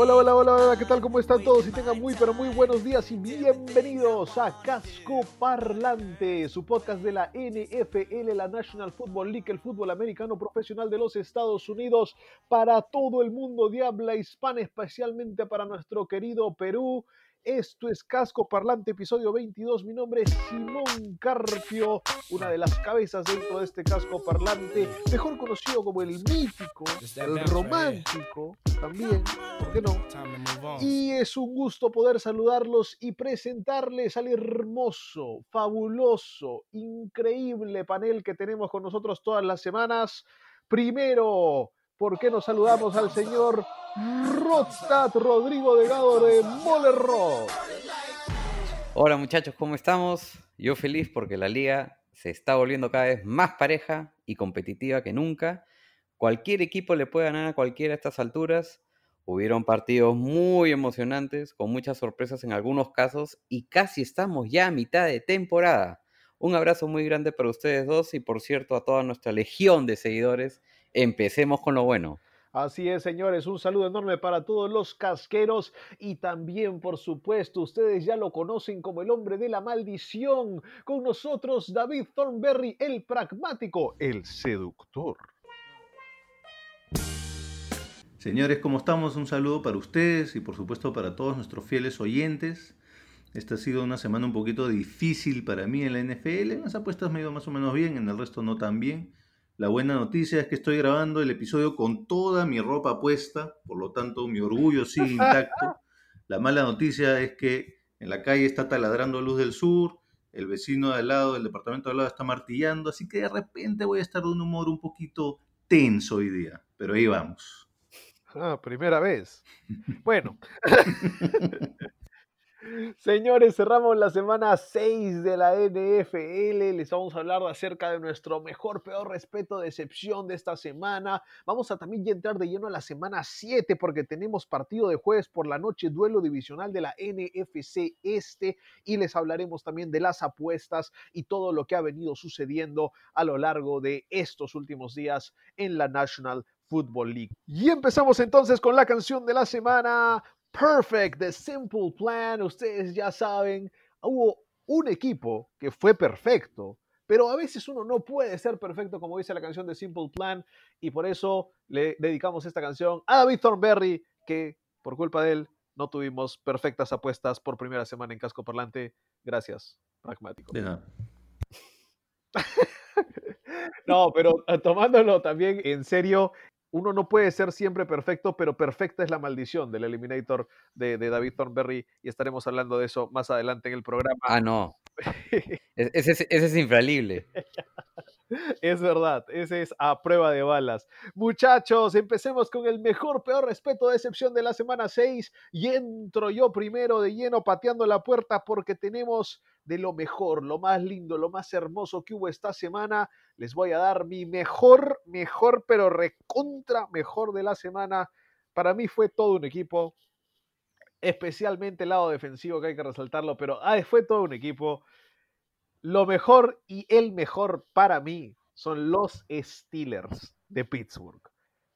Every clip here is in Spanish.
Hola, hola, hola, hola, ¿qué tal? ¿Cómo están todos? Y tengan muy, pero muy buenos días y bienvenidos a Casco Parlante, su podcast de la NFL, la National Football League, el fútbol americano profesional de los Estados Unidos, para todo el mundo de habla especialmente para nuestro querido Perú. Esto es Casco Parlante, episodio 22. Mi nombre es Simón Carpio, una de las cabezas dentro de este Casco Parlante, mejor conocido como el mítico, el romántico, también, ¿por qué no? Y es un gusto poder saludarlos y presentarles al hermoso, fabuloso, increíble panel que tenemos con nosotros todas las semanas. Primero, ¿por qué nos saludamos al señor Rodstad Rodrigo Delgado de Moller? Hola muchachos, ¿cómo estamos? Yo feliz porque la liga se está volviendo cada vez más pareja y competitiva que nunca. Cualquier equipo le puede ganar a cualquiera a estas alturas. Hubieron partidos muy emocionantes, con muchas sorpresas en algunos casos y casi estamos ya a mitad de temporada. Un abrazo muy grande para ustedes dos y por cierto a toda nuestra legión de seguidores. Empecemos con lo bueno. Así es, señores, un saludo enorme para todos los casqueros y también, por supuesto, ustedes ya lo conocen como el hombre de la maldición. Con nosotros, David Thornberry, el pragmático, el seductor. Señores, ¿cómo estamos? Un saludo para ustedes y por supuesto para todos nuestros fieles oyentes. Esta ha sido una semana un poquito difícil para mí en la NFL. En las apuestas me ha ido más o menos bien, en el resto no tan bien. La buena noticia es que estoy grabando el episodio con toda mi ropa puesta, por lo tanto mi orgullo sigue intacto. La mala noticia es que en la calle está taladrando Luz del Sur, el vecino de al lado, el departamento de al lado está martillando, así que de repente voy a estar de un humor un poquito tenso hoy día, pero ahí vamos. Ah, primera vez. Bueno. Señores, cerramos la semana 6 de la NFL. Les vamos a hablar acerca de nuestro mejor, peor respeto, decepción de esta semana. Vamos a también entrar de lleno a la semana 7 porque tenemos partido de jueves por la noche, duelo divisional de la NFC Este y les hablaremos también de las apuestas y todo lo que ha venido sucediendo a lo largo de estos últimos días en la National Football League. Y empezamos entonces con la canción de la semana. Perfect, The Simple Plan. Ustedes ya saben, hubo un equipo que fue perfecto, pero a veces uno no puede ser perfecto, como dice la canción de Simple Plan, y por eso le dedicamos esta canción a David Thornberry, que por culpa de él no tuvimos perfectas apuestas por primera semana en Casco Parlante. Gracias, pragmático. De nada. No, pero eh, tomándolo también en serio, uno no puede ser siempre perfecto, pero perfecta es la maldición del Eliminator de, de David Thornberry y estaremos hablando de eso más adelante en el programa. Ah, no. Ese es, ese es infalible. Es verdad, ese es a prueba de balas. Muchachos, empecemos con el mejor, peor respeto, decepción de la semana 6 y entro yo primero de lleno pateando la puerta porque tenemos de lo mejor, lo más lindo, lo más hermoso que hubo esta semana. Les voy a dar mi mejor, mejor, pero recontra mejor de la semana. Para mí fue todo un equipo, especialmente el lado defensivo que hay que resaltarlo, pero ah, fue todo un equipo. Lo mejor y el mejor para mí son los Steelers de Pittsburgh.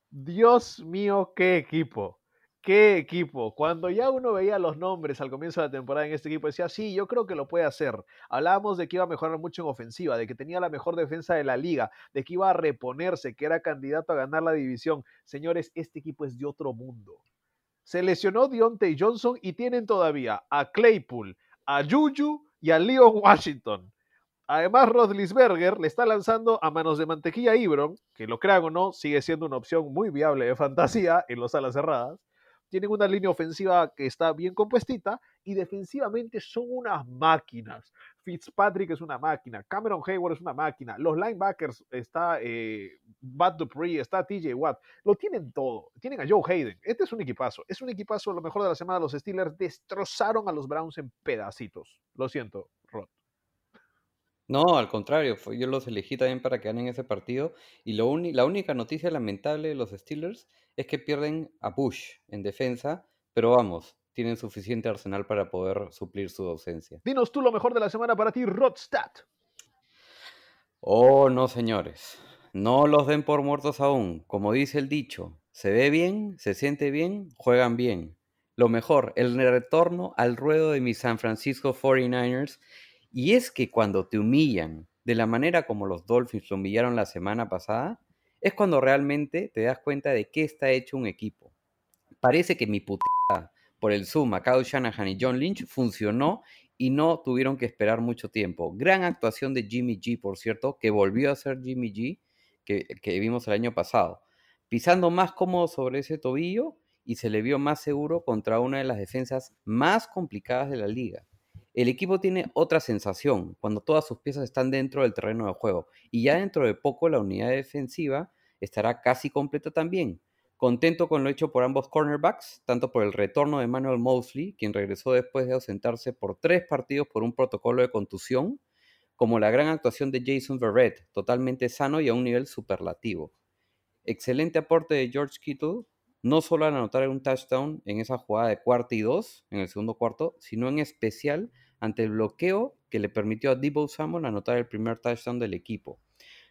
Dios mío, qué equipo. Qué equipo. Cuando ya uno veía los nombres al comienzo de la temporada en este equipo, decía, sí, yo creo que lo puede hacer. Hablábamos de que iba a mejorar mucho en ofensiva, de que tenía la mejor defensa de la liga, de que iba a reponerse, que era candidato a ganar la división. Señores, este equipo es de otro mundo. Se lesionó Deontay Johnson y tienen todavía a Claypool, a Juju y a Leon Washington. Además, Rodlisberger le está lanzando a manos de mantequilla a Ibron, que lo crean o no, sigue siendo una opción muy viable de fantasía en los alas cerradas. Tienen una línea ofensiva que está bien compuestita y defensivamente son unas máquinas. Fitzpatrick es una máquina, Cameron Hayward es una máquina, los linebackers está eh, Bud Dupree, está TJ Watt, lo tienen todo, tienen a Joe Hayden, este es un equipazo, es un equipazo, lo mejor de la semana, los Steelers destrozaron a los Browns en pedacitos, lo siento. No, al contrario, yo los elegí también para que ganen ese partido. Y lo la única noticia lamentable de los Steelers es que pierden a Bush en defensa, pero vamos, tienen suficiente arsenal para poder suplir su ausencia. Dinos tú lo mejor de la semana para ti, Rodstad. Oh, no, señores. No los den por muertos aún. Como dice el dicho, se ve bien, se siente bien, juegan bien. Lo mejor, el retorno al ruedo de mis San Francisco 49ers y es que cuando te humillan de la manera como los Dolphins lo humillaron la semana pasada, es cuando realmente te das cuenta de qué está hecho un equipo. Parece que mi putada por el Zoom a Kyle Shanahan y John Lynch funcionó y no tuvieron que esperar mucho tiempo. Gran actuación de Jimmy G, por cierto, que volvió a ser Jimmy G que vimos el año pasado. Pisando más cómodo sobre ese tobillo y se le vio más seguro contra una de las defensas más complicadas de la liga el equipo tiene otra sensación cuando todas sus piezas están dentro del terreno de juego. Y ya dentro de poco la unidad defensiva estará casi completa también. Contento con lo hecho por ambos cornerbacks, tanto por el retorno de Manuel Mosley, quien regresó después de ausentarse por tres partidos por un protocolo de contusión, como la gran actuación de Jason Verrett, totalmente sano y a un nivel superlativo. Excelente aporte de George Kittle, no solo al anotar un touchdown en esa jugada de cuarto y dos, en el segundo cuarto, sino en especial ante el bloqueo que le permitió a Debo Samuel anotar el primer touchdown del equipo.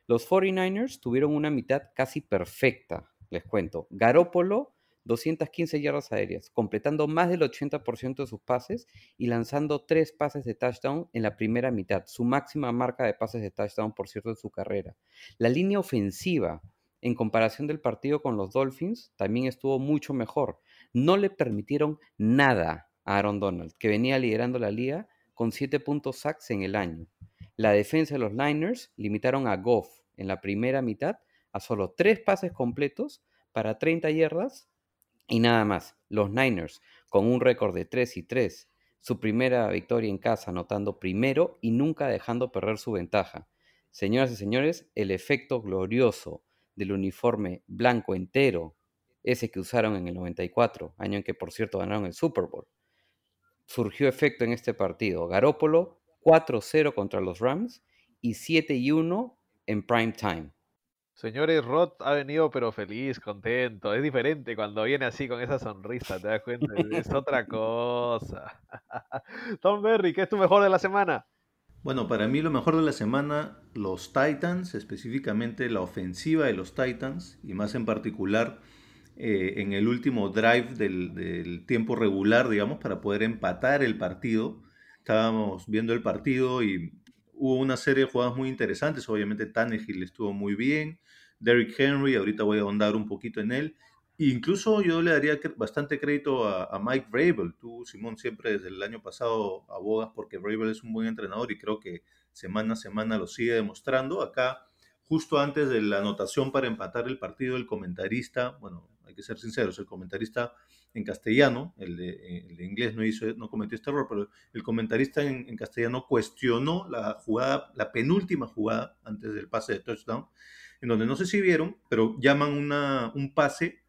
Los 49ers tuvieron una mitad casi perfecta, les cuento. Garópolo, 215 yardas aéreas, completando más del 80% de sus pases y lanzando tres pases de touchdown en la primera mitad, su máxima marca de pases de touchdown, por cierto, de su carrera. La línea ofensiva, en comparación del partido con los Dolphins, también estuvo mucho mejor. No le permitieron nada a Aaron Donald, que venía liderando la liga con 7 puntos sacks en el año. La defensa de los Niners limitaron a Goff en la primera mitad a solo 3 pases completos para 30 yardas y nada más. Los Niners, con un récord de 3 y 3, su primera victoria en casa, anotando primero y nunca dejando perder su ventaja. Señoras y señores, el efecto glorioso del uniforme blanco entero, ese que usaron en el 94, año en que por cierto ganaron el Super Bowl. Surgió efecto en este partido. Garópolo 4-0 contra los Rams y 7-1 en prime time. Señores, Roth ha venido pero feliz, contento. Es diferente cuando viene así con esa sonrisa, ¿te das cuenta? Es otra cosa. Tom Berry, ¿qué es tu mejor de la semana? Bueno, para mí lo mejor de la semana, los Titans, específicamente la ofensiva de los Titans, y más en particular eh, en el último drive del, tiempo regular, digamos, para poder empatar el partido. Estábamos viendo el partido y hubo una serie de jugadas muy interesantes. Obviamente Tannehill estuvo muy bien. Derrick Henry, ahorita voy a ahondar un poquito en él. Incluso yo le daría bastante crédito a, Mike Vrabel. Tú, Simón, siempre desde el año pasado abogas porque Vrabel es un buen entrenador y creo que semana a semana lo sigue demostrando. Acá, justo antes de la anotación para empatar el partido, el comentarista, bueno, hay que ser sinceros, el comentarista en castellano, el de, inglés no, hizo, no cometió este error, pero el comentarista en, castellano cuestionó la jugada, la penúltima jugada antes del pase de touchdown, en donde no sé si vieron, pero llaman una, un pase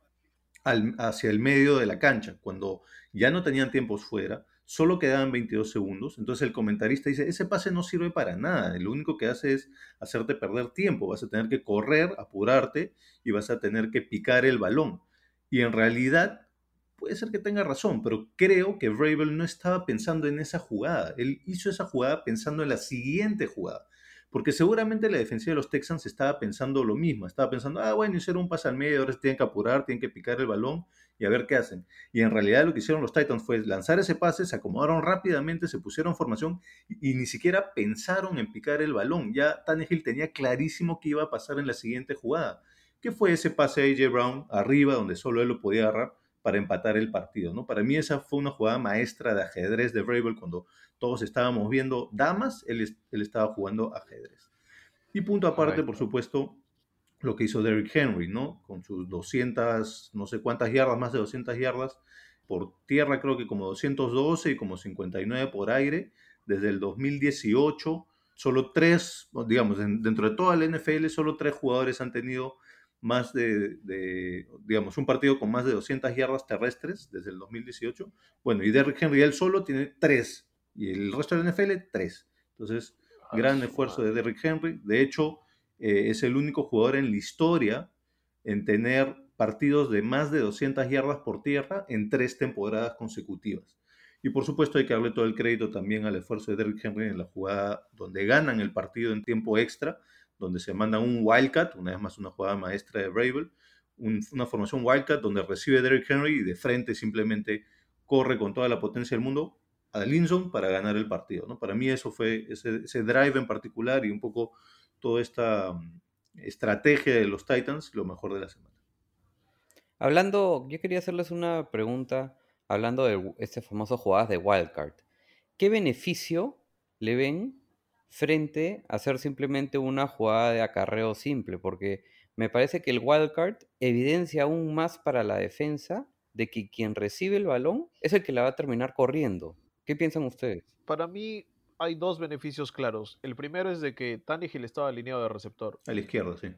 hacia el medio de la cancha, cuando ya no tenían tiempos fuera, solo quedaban 22 segundos, entonces el comentarista dice, ese pase no sirve para nada, lo único que hace es hacerte perder tiempo, vas a tener que correr, apurarte y vas a tener que picar el balón. Y en realidad puede ser que tenga razón, pero creo que Vrabel no estaba pensando en esa jugada, él hizo esa jugada pensando en la siguiente jugada. Porque seguramente la defensiva de los Texans estaba pensando lo mismo. Estaba pensando, ah, bueno, hicieron un pase al medio, ahora tienen que apurar, tienen que picar el balón y a ver qué hacen. Y en realidad lo que hicieron los Titans fue lanzar ese pase, se acomodaron rápidamente, se pusieron formación y, ni siquiera pensaron en picar el balón. Ya Tannehill tenía clarísimo qué iba a pasar en la siguiente jugada. ¿Qué fue ese pase a AJ Brown arriba, donde solo él lo podía agarrar? para empatar el partido, ¿no? Para mí esa fue una jugada maestra de ajedrez de Vrabel cuando todos estábamos viendo damas, él, él estaba jugando ajedrez. Y punto aparte, por supuesto, lo que hizo Derrick Henry, ¿no? Con sus 200, no sé cuántas yardas, más de 200 yardas por tierra, creo que como 212 y como 59 por aire. Desde el 2018, solo tres, digamos, dentro de toda la NFL, solo tres jugadores han tenido más de, de, digamos, un partido con más de 200 yardas terrestres desde el 2018. Bueno, y Derrick Henry él solo tiene tres, y el resto de la NFL, tres. Entonces, Ah, gran esfuerzo de Derrick Henry. De hecho, eh, es el único jugador en la historia en tener partidos de más de 200 yardas por tierra en tres temporadas consecutivas. Y por supuesto hay que darle todo el crédito también al esfuerzo de Derrick Henry en la jugada donde ganan el partido en tiempo extra, donde se manda un Wildcat, una vez más una jugada maestra de Bravel, un- una formación Wildcat donde recibe Derrick Henry y de frente simplemente corre con toda la potencia del mundo a Linson para ganar el partido. ¿no? Para mí eso fue ese, ese drive en particular y un poco toda esta mm, estrategia de los Titans, lo mejor de la semana. Hablando, yo quería hacerles una pregunta, hablando de este famoso jugadas de wildcard. ¿Qué beneficio le ven frente a hacer simplemente una jugada de acarreo simple? Porque me parece que el wildcard evidencia aún más para la defensa de que quien recibe el balón es el que la va a terminar corriendo. ¿Qué piensan ustedes? Para mí hay dos beneficios claros. El primero es de que Tannehill estaba alineado de receptor. A la izquierda, sí.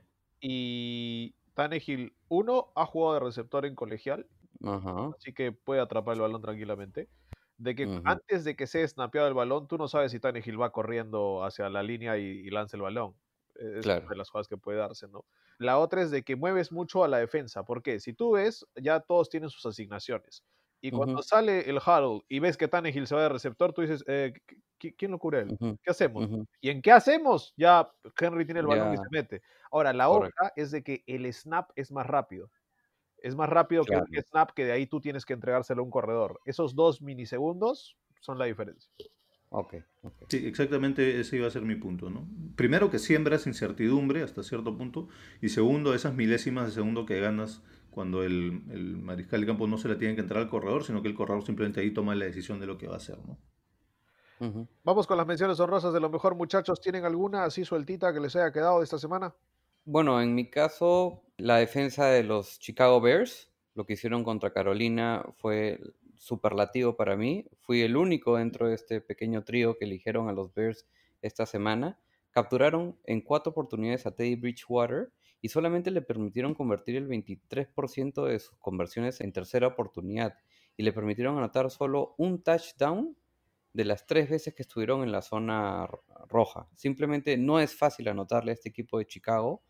Y Tannehill, uno, ha jugado de receptor en colegial, Ajá. así que puede atrapar el balón tranquilamente. De que antes de que sea snapeado el balón, tú no sabes si Tannehill va corriendo hacia la línea y, y lanza el balón. Es Claro. una de las jugadas que puede darse, ¿no? La otra es de que mueves mucho a la defensa, porque si tú ves, ya todos tienen sus asignaciones. Y cuando sale el huddle y ves que Tannehill se va de receptor, tú dices, eh, ¿qui- qui- ¿quién lo cura él? ¿Qué hacemos? ¿Y en qué hacemos? Ya Henry tiene el balón y se mete. Ahora, la otra es de que el snap es más rápido. Es más rápido que el snap que de ahí tú tienes que entregárselo a un corredor. Esos dos milisegundos son la diferencia. Ok, ok. Sí, exactamente ese iba a ser mi punto, ¿no? Primero que siembras incertidumbre hasta cierto punto y segundo esas milésimas de segundo que ganas cuando el, el mariscal de campo no se la tiene que entrar al corredor, sino que el corredor simplemente ahí toma la decisión de lo que va a hacer, ¿no? Vamos con las menciones honrosas de lo mejor, muchachos. ¿Tienen alguna así sueltita que les haya quedado de esta semana? Bueno, en mi caso, la defensa de los Chicago Bears, lo que hicieron contra Carolina fue superlativo para mí. Fui el único dentro de este pequeño trío que eligieron a los Bears esta semana. Capturaron en cuatro oportunidades a Teddy Bridgewater y solamente le permitieron convertir el 23% de sus conversiones en tercera oportunidad y le permitieron anotar solo un touchdown de las tres veces que estuvieron en la zona ro- roja. Simplemente no es fácil anotarle a este equipo de Chicago.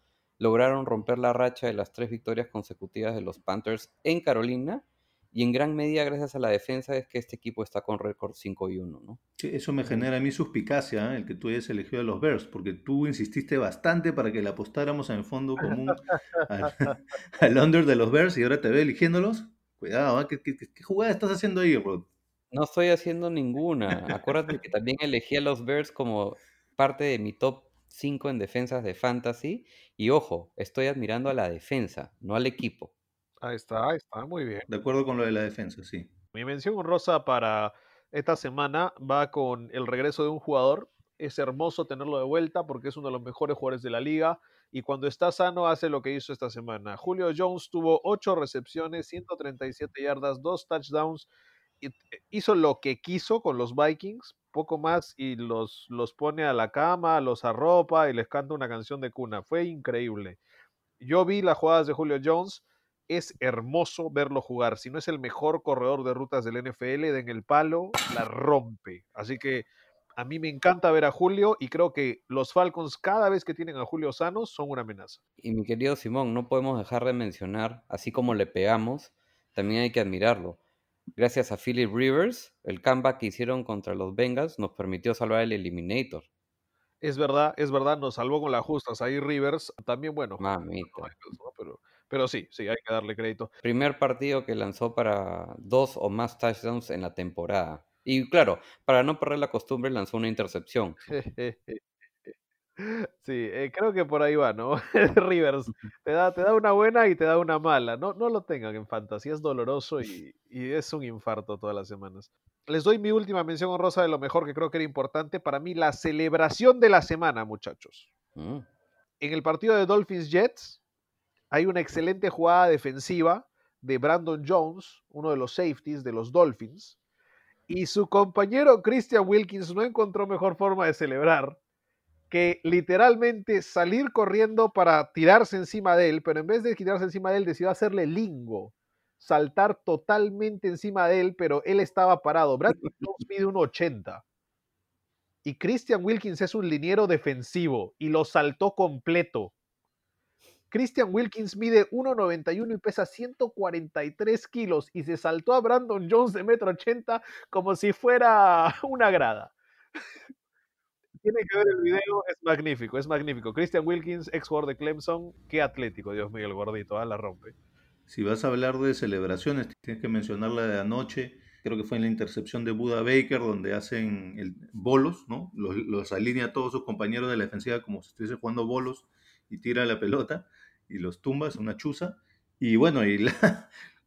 Lograron romper la racha de las tres victorias consecutivas de los Panthers en Carolina y en gran medida gracias a la defensa es que este equipo está con récord 5 y 1, ¿no? Sí, eso me genera a mí suspicacia, ¿eh? el que tú hayas elegido a los Bears, porque tú insististe bastante para que le apostáramos en el fondo común al, al under de los Bears y ahora te veo eligiéndolos. Cuidado, ¿eh? ¿Qué, qué- jugada estás haciendo ahí, Rod? No estoy haciendo ninguna. Acuérdate que también elegí a los Bears como parte de mi top 5 en defensas de fantasy. Y ojo, estoy admirando a la defensa, no al equipo. Ahí está, ahí está, muy bien. De acuerdo con lo de la defensa, sí. Mi mención honrosa para esta semana va con el regreso de un jugador. Es hermoso tenerlo de vuelta porque es uno de los mejores jugadores de la liga y cuando está sano hace lo que hizo esta semana. Julio Jones tuvo 8 recepciones, 137 yardas, 2 touchdowns. Hizo lo que quiso con los Vikings, poco más, y los, los pone a la cama, los arropa y les canta una canción de cuna. Fue increíble. Yo vi las jugadas de Julio Jones. Es hermoso verlo jugar. Si no es el mejor corredor de rutas del NFL, en el palo, la rompe. Así que a mí me encanta ver a Julio y creo que los Falcons cada vez que tienen a Julio sanos son una amenaza. Y mi querido Simón, no podemos dejar de mencionar, así como le pegamos, también hay que admirarlo. Gracias a Philip Rivers, el comeback que hicieron contra los Bengals nos permitió salvar el Eliminator. Es verdad, es verdad, nos salvó con las justas. Ahí Rivers también, bueno, Mamita. ¿no? pero, pero sí, sí, hay que darle crédito. Primer partido que lanzó para dos o más touchdowns en la temporada. Y claro, para no perder la costumbre, lanzó una intercepción. Sí, eh, creo que por ahí va, ¿no? Rivers te da, te da una buena y te da una mala. No, no lo tengan en fantasía, es doloroso y, y es un infarto todas las semanas. Les doy mi última mención honrosa de lo mejor que creo que era importante para mí, la celebración de la semana, muchachos. Mm. En el partido de Dolphins Jets, hay una excelente jugada defensiva de Brandon Jones, uno de los safeties de los Dolphins, y su compañero Christian Wilkins no encontró mejor forma de celebrar que literalmente salir corriendo para tirarse encima de él, pero en vez de tirarse encima de él decidió hacerle lingo, saltar totalmente encima de él, pero él estaba parado. Brandon Jones mide un 80 y Christian Wilkins es un liniero defensivo y lo saltó completo. Christian Wilkins mide 1,91 y pesa 143 kilos y se saltó a Brandon Jones de 1,80 como si fuera una grada. Tiene que ver el video, es magnífico, es magnífico. Christian Wilkins, ex jugador de Clemson, qué atlético, Dios mío, el gordito, ¿ah? la rompe. Si vas a hablar de celebraciones, tienes que mencionar la de anoche, creo que fue en la intercepción de Buda Baker, donde hacen el, bolos, ¿no? Los, alinea a todos sus compañeros de la defensiva como si estuviese jugando bolos y tira la pelota y los tumbas, una chuza. Y bueno, y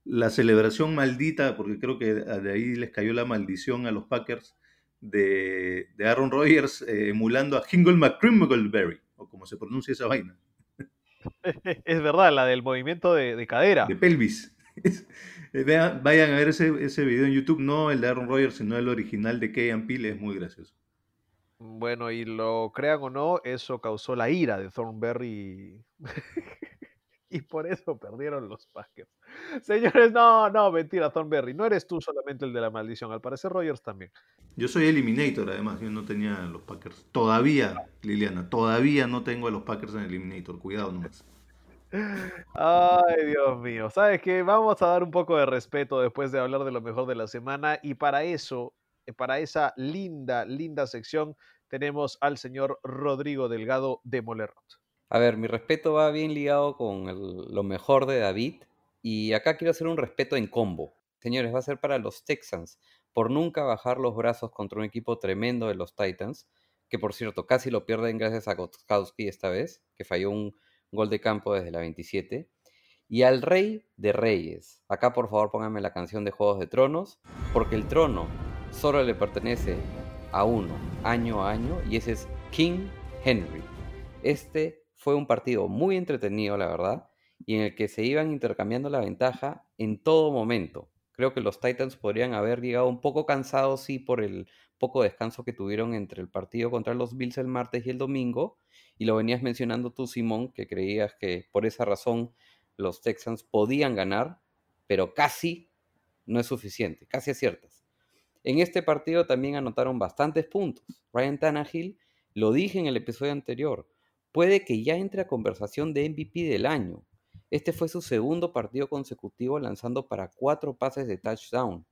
la celebración maldita, porque creo que de ahí les cayó la maldición a los Packers de, de Aaron Rodgers eh, emulando a Hingle McCrimmleberry, o como se pronuncia esa vaina, Es verdad, la del movimiento de, de cadera. de pelvis. Es- vean- vayan a ver ese, ese video en YouTube, no el de Aaron Rodgers, sino el original de Key Peel, es muy gracioso. Bueno, y lo crean o no, eso causó la ira de Thornberry. y por eso perdieron los Packers. Señores, no, no, mentira, Thornberry. No eres tú solamente el de la maldición. Al parecer, Rogers también. Yo soy Eliminator, además, yo no tenía los Packers. Todavía, Liliana, todavía no tengo a los Packers en Eliminator, cuidado nomás. Ay, Dios mío. ¿Sabes qué? Vamos a dar un poco de respeto después de hablar de lo mejor de la semana. Y para eso, para esa linda, linda sección, tenemos al señor Rodrigo Delgado de Molerot. A ver, mi respeto va bien ligado con lo mejor de David. Y acá quiero hacer un respeto en combo. Señores, va a ser para los Texans por nunca bajar los brazos contra un equipo tremendo de los Titans. Que por cierto, casi lo pierden gracias a Gotkowski esta vez, que falló un gol de campo desde la 27. Y al Rey de Reyes. Acá por favor pónganme la canción de Juegos de Tronos, porque el trono solo le pertenece a uno, año a año, y ese es King Henry. Este fue un partido muy entretenido, la verdad, y en el que se iban intercambiando la ventaja en todo momento. Creo que los Titans podrían haber llegado un poco cansados, sí, por el poco descanso que tuvieron entre el partido contra los Bills el martes y el domingo, y lo venías mencionando tú, Simón, que creías que por esa razón los Texans podían ganar, pero casi no es suficiente, casi aciertas. En este partido también anotaron bastantes puntos. Ryan Tannehill, lo dije en el episodio anterior, puede que ya entre a conversación de MVP del año. Este fue su segundo partido consecutivo lanzando para cuatro pases de touchdown.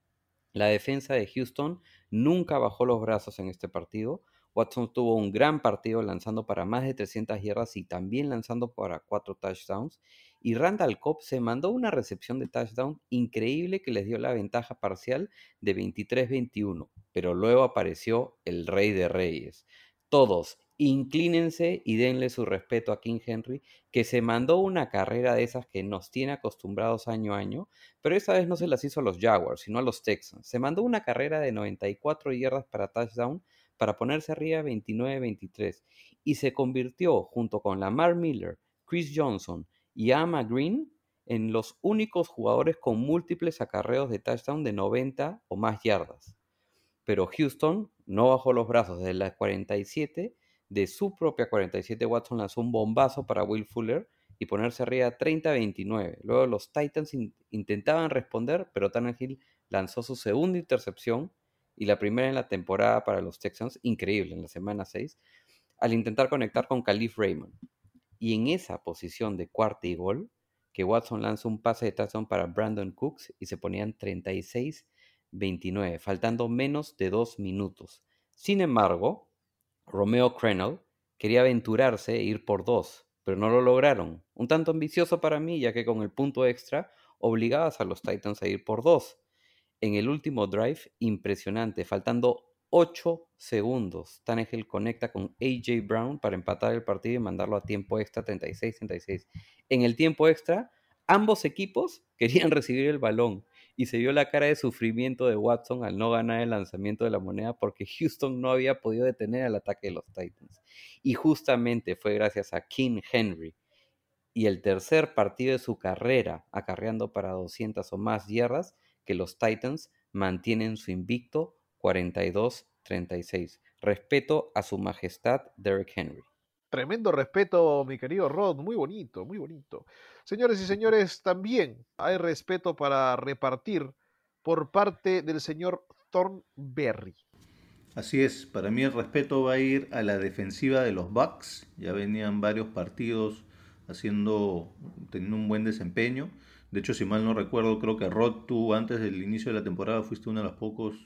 La defensa de Houston nunca bajó los brazos en este partido. Watson tuvo un gran partido lanzando para más de 300 yardas y también lanzando para cuatro touchdowns. Y Randall Cobb se mandó una recepción de touchdown increíble que les dio la ventaja parcial de 23-21. Pero luego apareció el rey de reyes. Todos, inclínense y denle su respeto a King Henry, que se mandó una carrera de esas que nos tiene acostumbrados año a año, pero esta vez no se las hizo a los Jaguars, sino a los Texans. Se mandó una carrera de 94 yardas para touchdown para ponerse arriba 29-23 y se convirtió junto con Lamar Miller, Chris Johnson y Ama Green en los únicos jugadores con múltiples acarreos de touchdown de 90 o más yardas. Pero Houston no bajó los brazos desde la 47, de su propia 47 Watson lanzó un bombazo para Will Fuller y ponerse arriba 30-29. Luego los Titans in- intentaban responder, pero Tannehill lanzó su segunda intercepción y la primera en la temporada para los Texans, increíble, en la semana 6, al intentar conectar con Khalif Raymond. Y en esa posición de cuarta y gol, que Watson lanza un pase de touchdown para Brandon Cooks y se ponían 36-29, faltando menos de dos minutos. Sin embargo, Romeo Crennel quería aventurarse e ir por dos, pero no lo lograron. Un tanto ambicioso para mí, ya que con el punto extra obligabas a los Titans a ir por dos. En el último drive, impresionante, faltando 8 segundos, Tannehill conecta con AJ Brown para empatar el partido y mandarlo a tiempo extra 36-36. En el tiempo extra, ambos equipos querían recibir el balón y se vio la cara de sufrimiento de Watson al no ganar el lanzamiento de la moneda porque Houston no había podido detener el ataque de los Titans. Y justamente fue gracias a King Henry y el tercer partido de su carrera acarreando para 200 o más yardas que los Titans mantienen su invicto 42-36. Respeto a su majestad Derrick Henry. Tremendo respeto, mi querido Rod, muy bonito, muy bonito. Señores y señores, también hay respeto para repartir por parte del señor Thornberry. Así es, para mí el respeto va a ir a la defensiva de los Bucks. Ya venían varios partidos haciendo, teniendo un buen desempeño. De hecho, si mal no recuerdo, creo que Rod, tú antes del inicio de la temporada fuiste uno de los pocos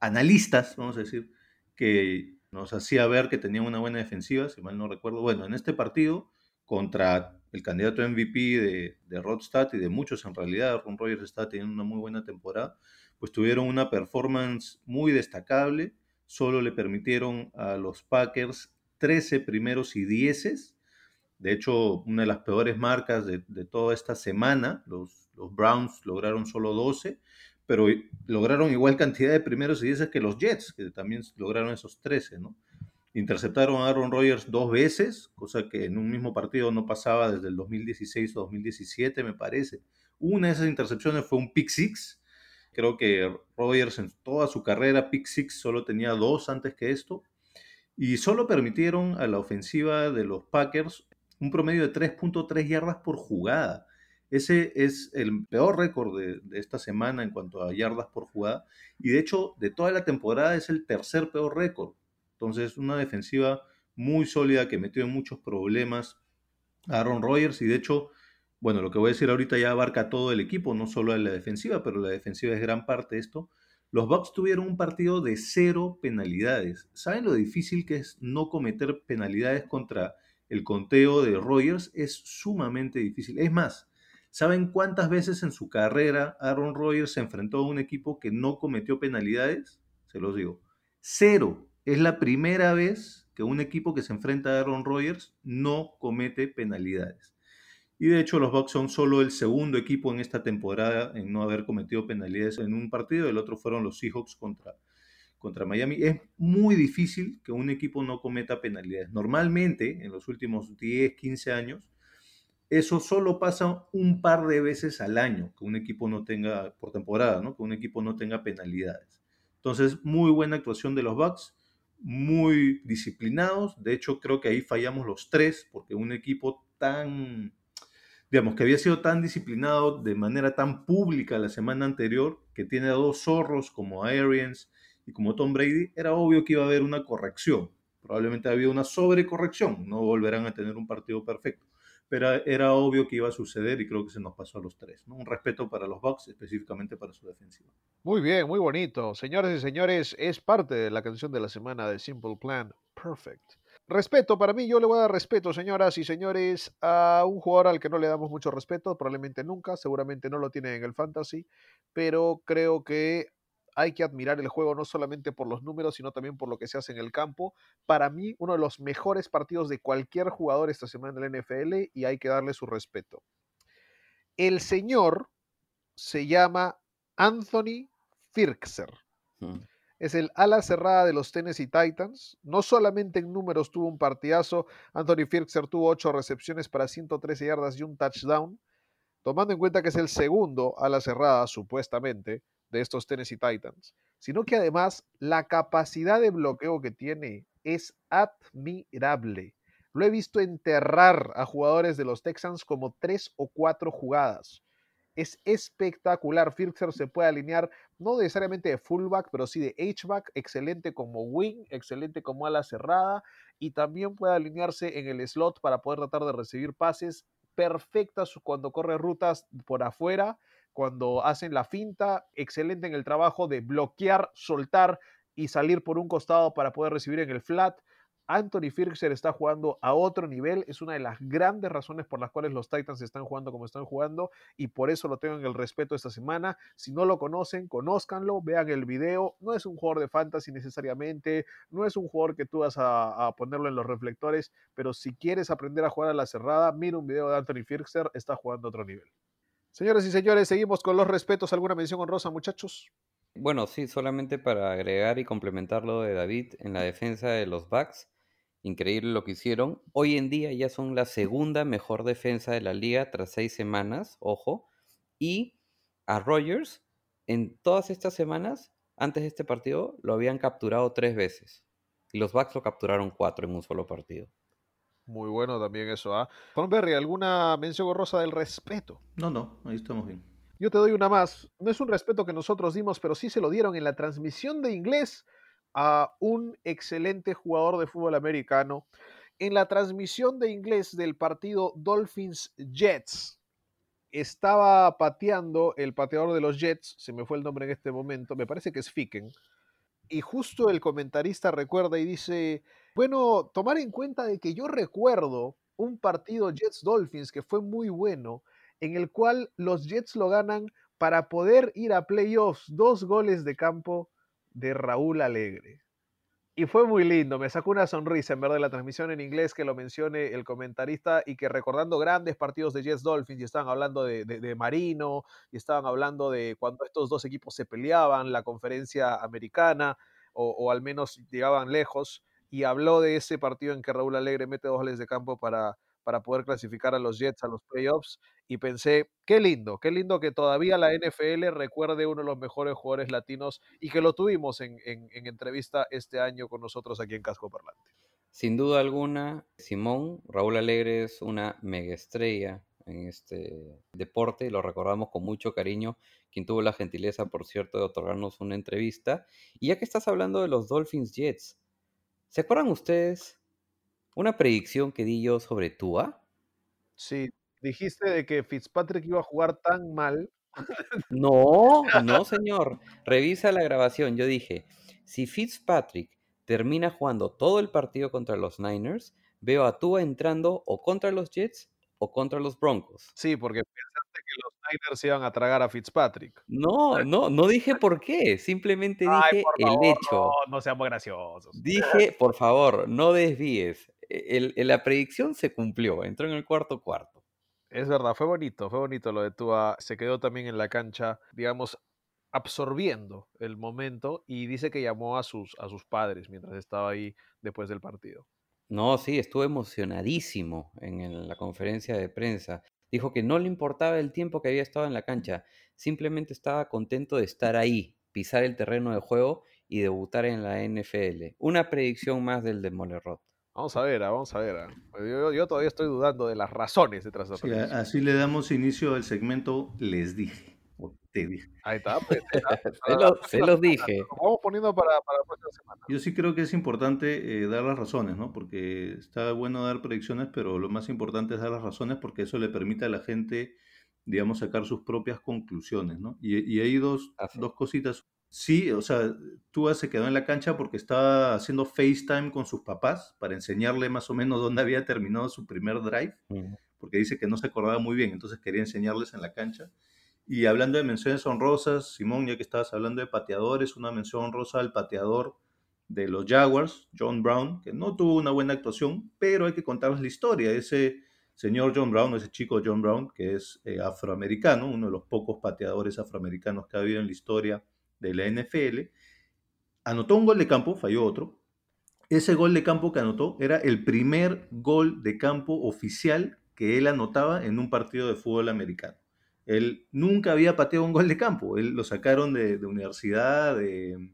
analistas, vamos a decir, que nos hacía ver que tenían una buena defensiva, si mal no recuerdo. Bueno, en este partido, contra el candidato MVP de, de y de muchos en realidad, Ron Rogers está teniendo una muy buena temporada, pues tuvieron una performance muy destacable, solo le permitieron a los Packers 13 primeros y 10 de hecho, una de las peores marcas de, toda esta semana, los, los, Browns lograron solo 12, pero lograron igual cantidad de primeros y dieces que los Jets, que también lograron esos 13, ¿no? Interceptaron a Aaron Rodgers dos veces, cosa que en un mismo partido no pasaba desde el 2016 o 2017, me parece. Una de esas intercepciones fue un pick six. Creo que Rodgers en toda su carrera pick six solo tenía dos antes que esto. Y solo permitieron a la ofensiva de los Packers un promedio de 3.3 yardas por jugada. Ese es el peor récord de, esta semana en cuanto a yardas por jugada. Y de hecho, de toda la temporada es el tercer peor récord. Entonces, una defensiva muy sólida que metió en muchos problemas a Aaron Rodgers. Y de hecho, bueno, lo que voy a decir ahorita ya abarca todo el equipo, no solo la defensiva, pero la defensiva es gran parte de esto. Los Bucks tuvieron un partido de cero penalidades. ¿Saben lo difícil que es no cometer penalidades contra el conteo de Rogers es sumamente difícil. Es más, ¿saben cuántas veces en su carrera Aaron Rodgers se enfrentó a un equipo que no cometió penalidades? Se los digo. Cero. Es la primera vez que un equipo que se enfrenta a Aaron Rodgers no comete penalidades. Y de hecho los Bucks son solo el segundo equipo en esta temporada en no haber cometido penalidades en un partido. El otro fueron los Seahawks contra, contra Miami, es muy difícil que un equipo no cometa penalidades. Normalmente, en los últimos 10, 15 años, eso solo pasa un par de veces al año, que un equipo no tenga, por temporada, ¿no? que un equipo no tenga penalidades. Entonces, muy buena actuación de los Bucks, muy disciplinados. De hecho, creo que ahí fallamos los tres, porque un equipo tan, digamos, que había sido tan disciplinado de manera tan pública la semana anterior, que tiene a dos zorros como Arians y como Tom Brady, era obvio que iba a haber una corrección. Probablemente había una sobrecorrección, no volverán a tener un partido perfecto. Pero era obvio que iba a suceder y creo que se nos pasó a los tres. Un respeto para los Bucks, específicamente para su defensiva. Muy bien, muy bonito. Señores y señores, es parte de la canción de la semana de Simple Plan. Perfect. Respeto, para mí yo le voy a dar respeto, señoras y señores, a un jugador al que no le damos mucho respeto, probablemente nunca, seguramente no lo tiene en el fantasy, pero creo que hay que admirar el juego no solamente por los números, sino también por lo que se hace en el campo. Para mí, uno de los mejores partidos de cualquier jugador esta semana en la NFL y hay que darle su respeto. El señor se llama Anthony Firkser. Es el ala cerrada de los Tennessee Titans. No solamente en números tuvo un partidazo, Anthony Firkser tuvo 8 recepciones para 113 yardas y un touchdown. Tomando en cuenta que es el segundo ala cerrada, supuestamente, de estos Tennessee Titans, sino que además la capacidad de bloqueo que tiene es admirable. Lo he visto enterrar a jugadores de los Texans como tres o cuatro jugadas. Es espectacular. Firkser se puede alinear no necesariamente de fullback, pero sí de H-back, excelente como wing, excelente como ala cerrada y también puede alinearse en el slot para poder tratar de recibir pases perfectas cuando corre rutas por afuera cuando hacen la finta, excelente en el trabajo de bloquear, soltar y salir por un costado para poder recibir en el flat. Anthony Firkser está jugando a otro nivel, es una de las grandes razones por las cuales los Titans están jugando como están jugando y por eso lo tengo en el respeto esta semana. Si no lo conocen, conózcanlo, vean el video. No es un jugador de fantasy necesariamente, no es un jugador que tú vas a, a ponerlo en los reflectores, pero si quieres aprender a jugar a la cerrada, mira un video de Anthony Firkser, está jugando a otro nivel. Señoras y señores, seguimos con los respetos. ¿Alguna mención honrosa, muchachos? Bueno, sí, solamente para agregar y complementar lo de David en la defensa de los Bucks. Increíble lo que hicieron. Hoy en día ya son la segunda mejor defensa de la liga tras seis semanas, ojo. Y a Rogers, en todas estas semanas, antes de este partido, lo habían capturado tres veces. Y los Bucks lo capturaron cuatro en un solo partido. Muy bueno también eso, ¿ah? Berry, ¿alguna mención gorrosa del respeto? No, no, ahí estamos bien. Yo te doy una más. No es un respeto que nosotros dimos, pero sí se lo dieron en la transmisión de inglés a un excelente jugador de fútbol americano. En la transmisión de inglés del partido Dolphins Jets, estaba pateando el pateador de los Jets, se me fue el nombre en este momento, me parece que es Ficken, y justo el comentarista recuerda y dice, bueno, tomar en cuenta de que yo recuerdo un partido Jets Dolphins que fue muy bueno, en el cual los Jets lo ganan para poder ir a playoffs, dos goles de campo de Raúl Alegre. Y fue muy lindo, me sacó una sonrisa en ver de la transmisión en inglés que lo mencione el comentarista y que recordando grandes partidos de Jets Dolphins y estaban hablando de, Marino y estaban hablando de cuando estos dos equipos se peleaban, la conferencia americana o, o al menos llegaban lejos y habló de ese partido en que Raúl Alegre mete dos goles de campo para, para poder clasificar a los Jets a los playoffs y pensé, qué lindo, qué lindo que todavía la NFL recuerde uno de los mejores jugadores latinos y que lo tuvimos en, entrevista este año con nosotros aquí en Casco Parlante. Sin duda alguna, Simón, Raúl Alegre es una mega estrella en este deporte, lo recordamos con mucho cariño, quien tuvo la gentileza, por cierto, de otorgarnos una entrevista. Y ya que estás hablando de los Dolphins Jets, ¿se acuerdan ustedes una predicción que di yo sobre Tua? Sí, dijiste de que Fitzpatrick iba a jugar tan mal. No, no, señor. Revisa la grabación. Yo dije, si Fitzpatrick termina jugando todo el partido contra los Niners, veo a Tua entrando o contra los Jets o contra los Broncos. Sí, porque que los Niners iban a tragar a Fitzpatrick. No, no, no dije por qué, simplemente dije el hecho. No, no seamos graciosos. Dije, por favor, no desvíes. E, la predicción se cumplió, entró en el cuarto cuarto. Es verdad, fue bonito, fue bonito lo de Tua. Se quedó también en la cancha, digamos, absorbiendo el momento y dice que llamó a sus, a sus padres mientras estaba ahí después del partido. No, sí, estuvo emocionadísimo en la conferencia de prensa. Dijo que no le importaba el tiempo que había estado en la cancha, simplemente estaba contento de estar ahí, pisar el terreno de juego y debutar en la NFL. Una predicción más del de Molerot. Vamos a ver, ah, vamos a ver. Ah. Yo, todavía estoy dudando de las razones detrás de sí, Así le damos inicio al segmento Les dije. Te dije. Ahí está, pues, se, los dije. vamos poniendo para, para, la próxima semana. Yo sí creo que es importante eh, dar las razones, ¿no? Porque está bueno dar predicciones, pero lo más importante es dar las razones porque eso le permite a la gente, digamos, sacar sus propias conclusiones, ¿no? Y, y hay dos, dos cositas Sí, o sea, Tua se quedó en la cancha porque estaba haciendo FaceTime con sus papás para enseñarle más o menos dónde había terminado su primer drive, porque dice que no se acordaba muy bien, entonces quería enseñarles en la cancha. Y hablando de menciones honrosas, Simón, ya que estabas hablando de pateadores, una mención honrosa al pateador de los Jaguars, John Brown, que no tuvo una buena actuación, pero hay que contarles la historia. Ese señor John Brown, ese chico John Brown, que es eh, afroamericano, uno de los pocos pateadores afroamericanos que ha habido en la historia de la NFL, anotó un gol de campo, falló otro. Ese gol de campo que anotó era el primer gol de campo oficial que él anotaba en un partido de fútbol americano. Él nunca había pateado un gol de campo, él lo sacaron de, universidad, de,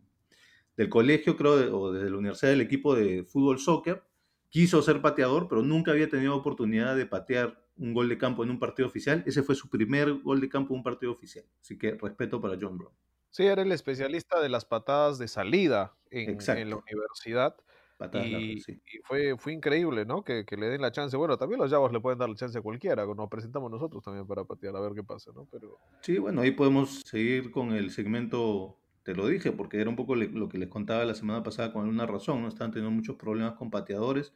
del colegio, creo, o desde la universidad del equipo de fútbol soccer. Quiso ser pateador, pero nunca había tenido oportunidad de patear un gol de campo en un partido oficial. Ese fue su primer gol de campo en un partido oficial. Así que respeto para John Brown. Sí, era el especialista de las patadas de salida en, la universidad. Y, fue, fue increíble, ¿no? Que, le den la chance. Bueno, también los Jaguars le pueden dar la chance a cualquiera, nos presentamos nosotros también para patear, a ver qué pasa, ¿no? Pero... Sí, bueno, ahí podemos seguir con el segmento, te lo dije, porque era un poco lo que les contaba la semana pasada con alguna razón, ¿no? Están teniendo muchos problemas con pateadores,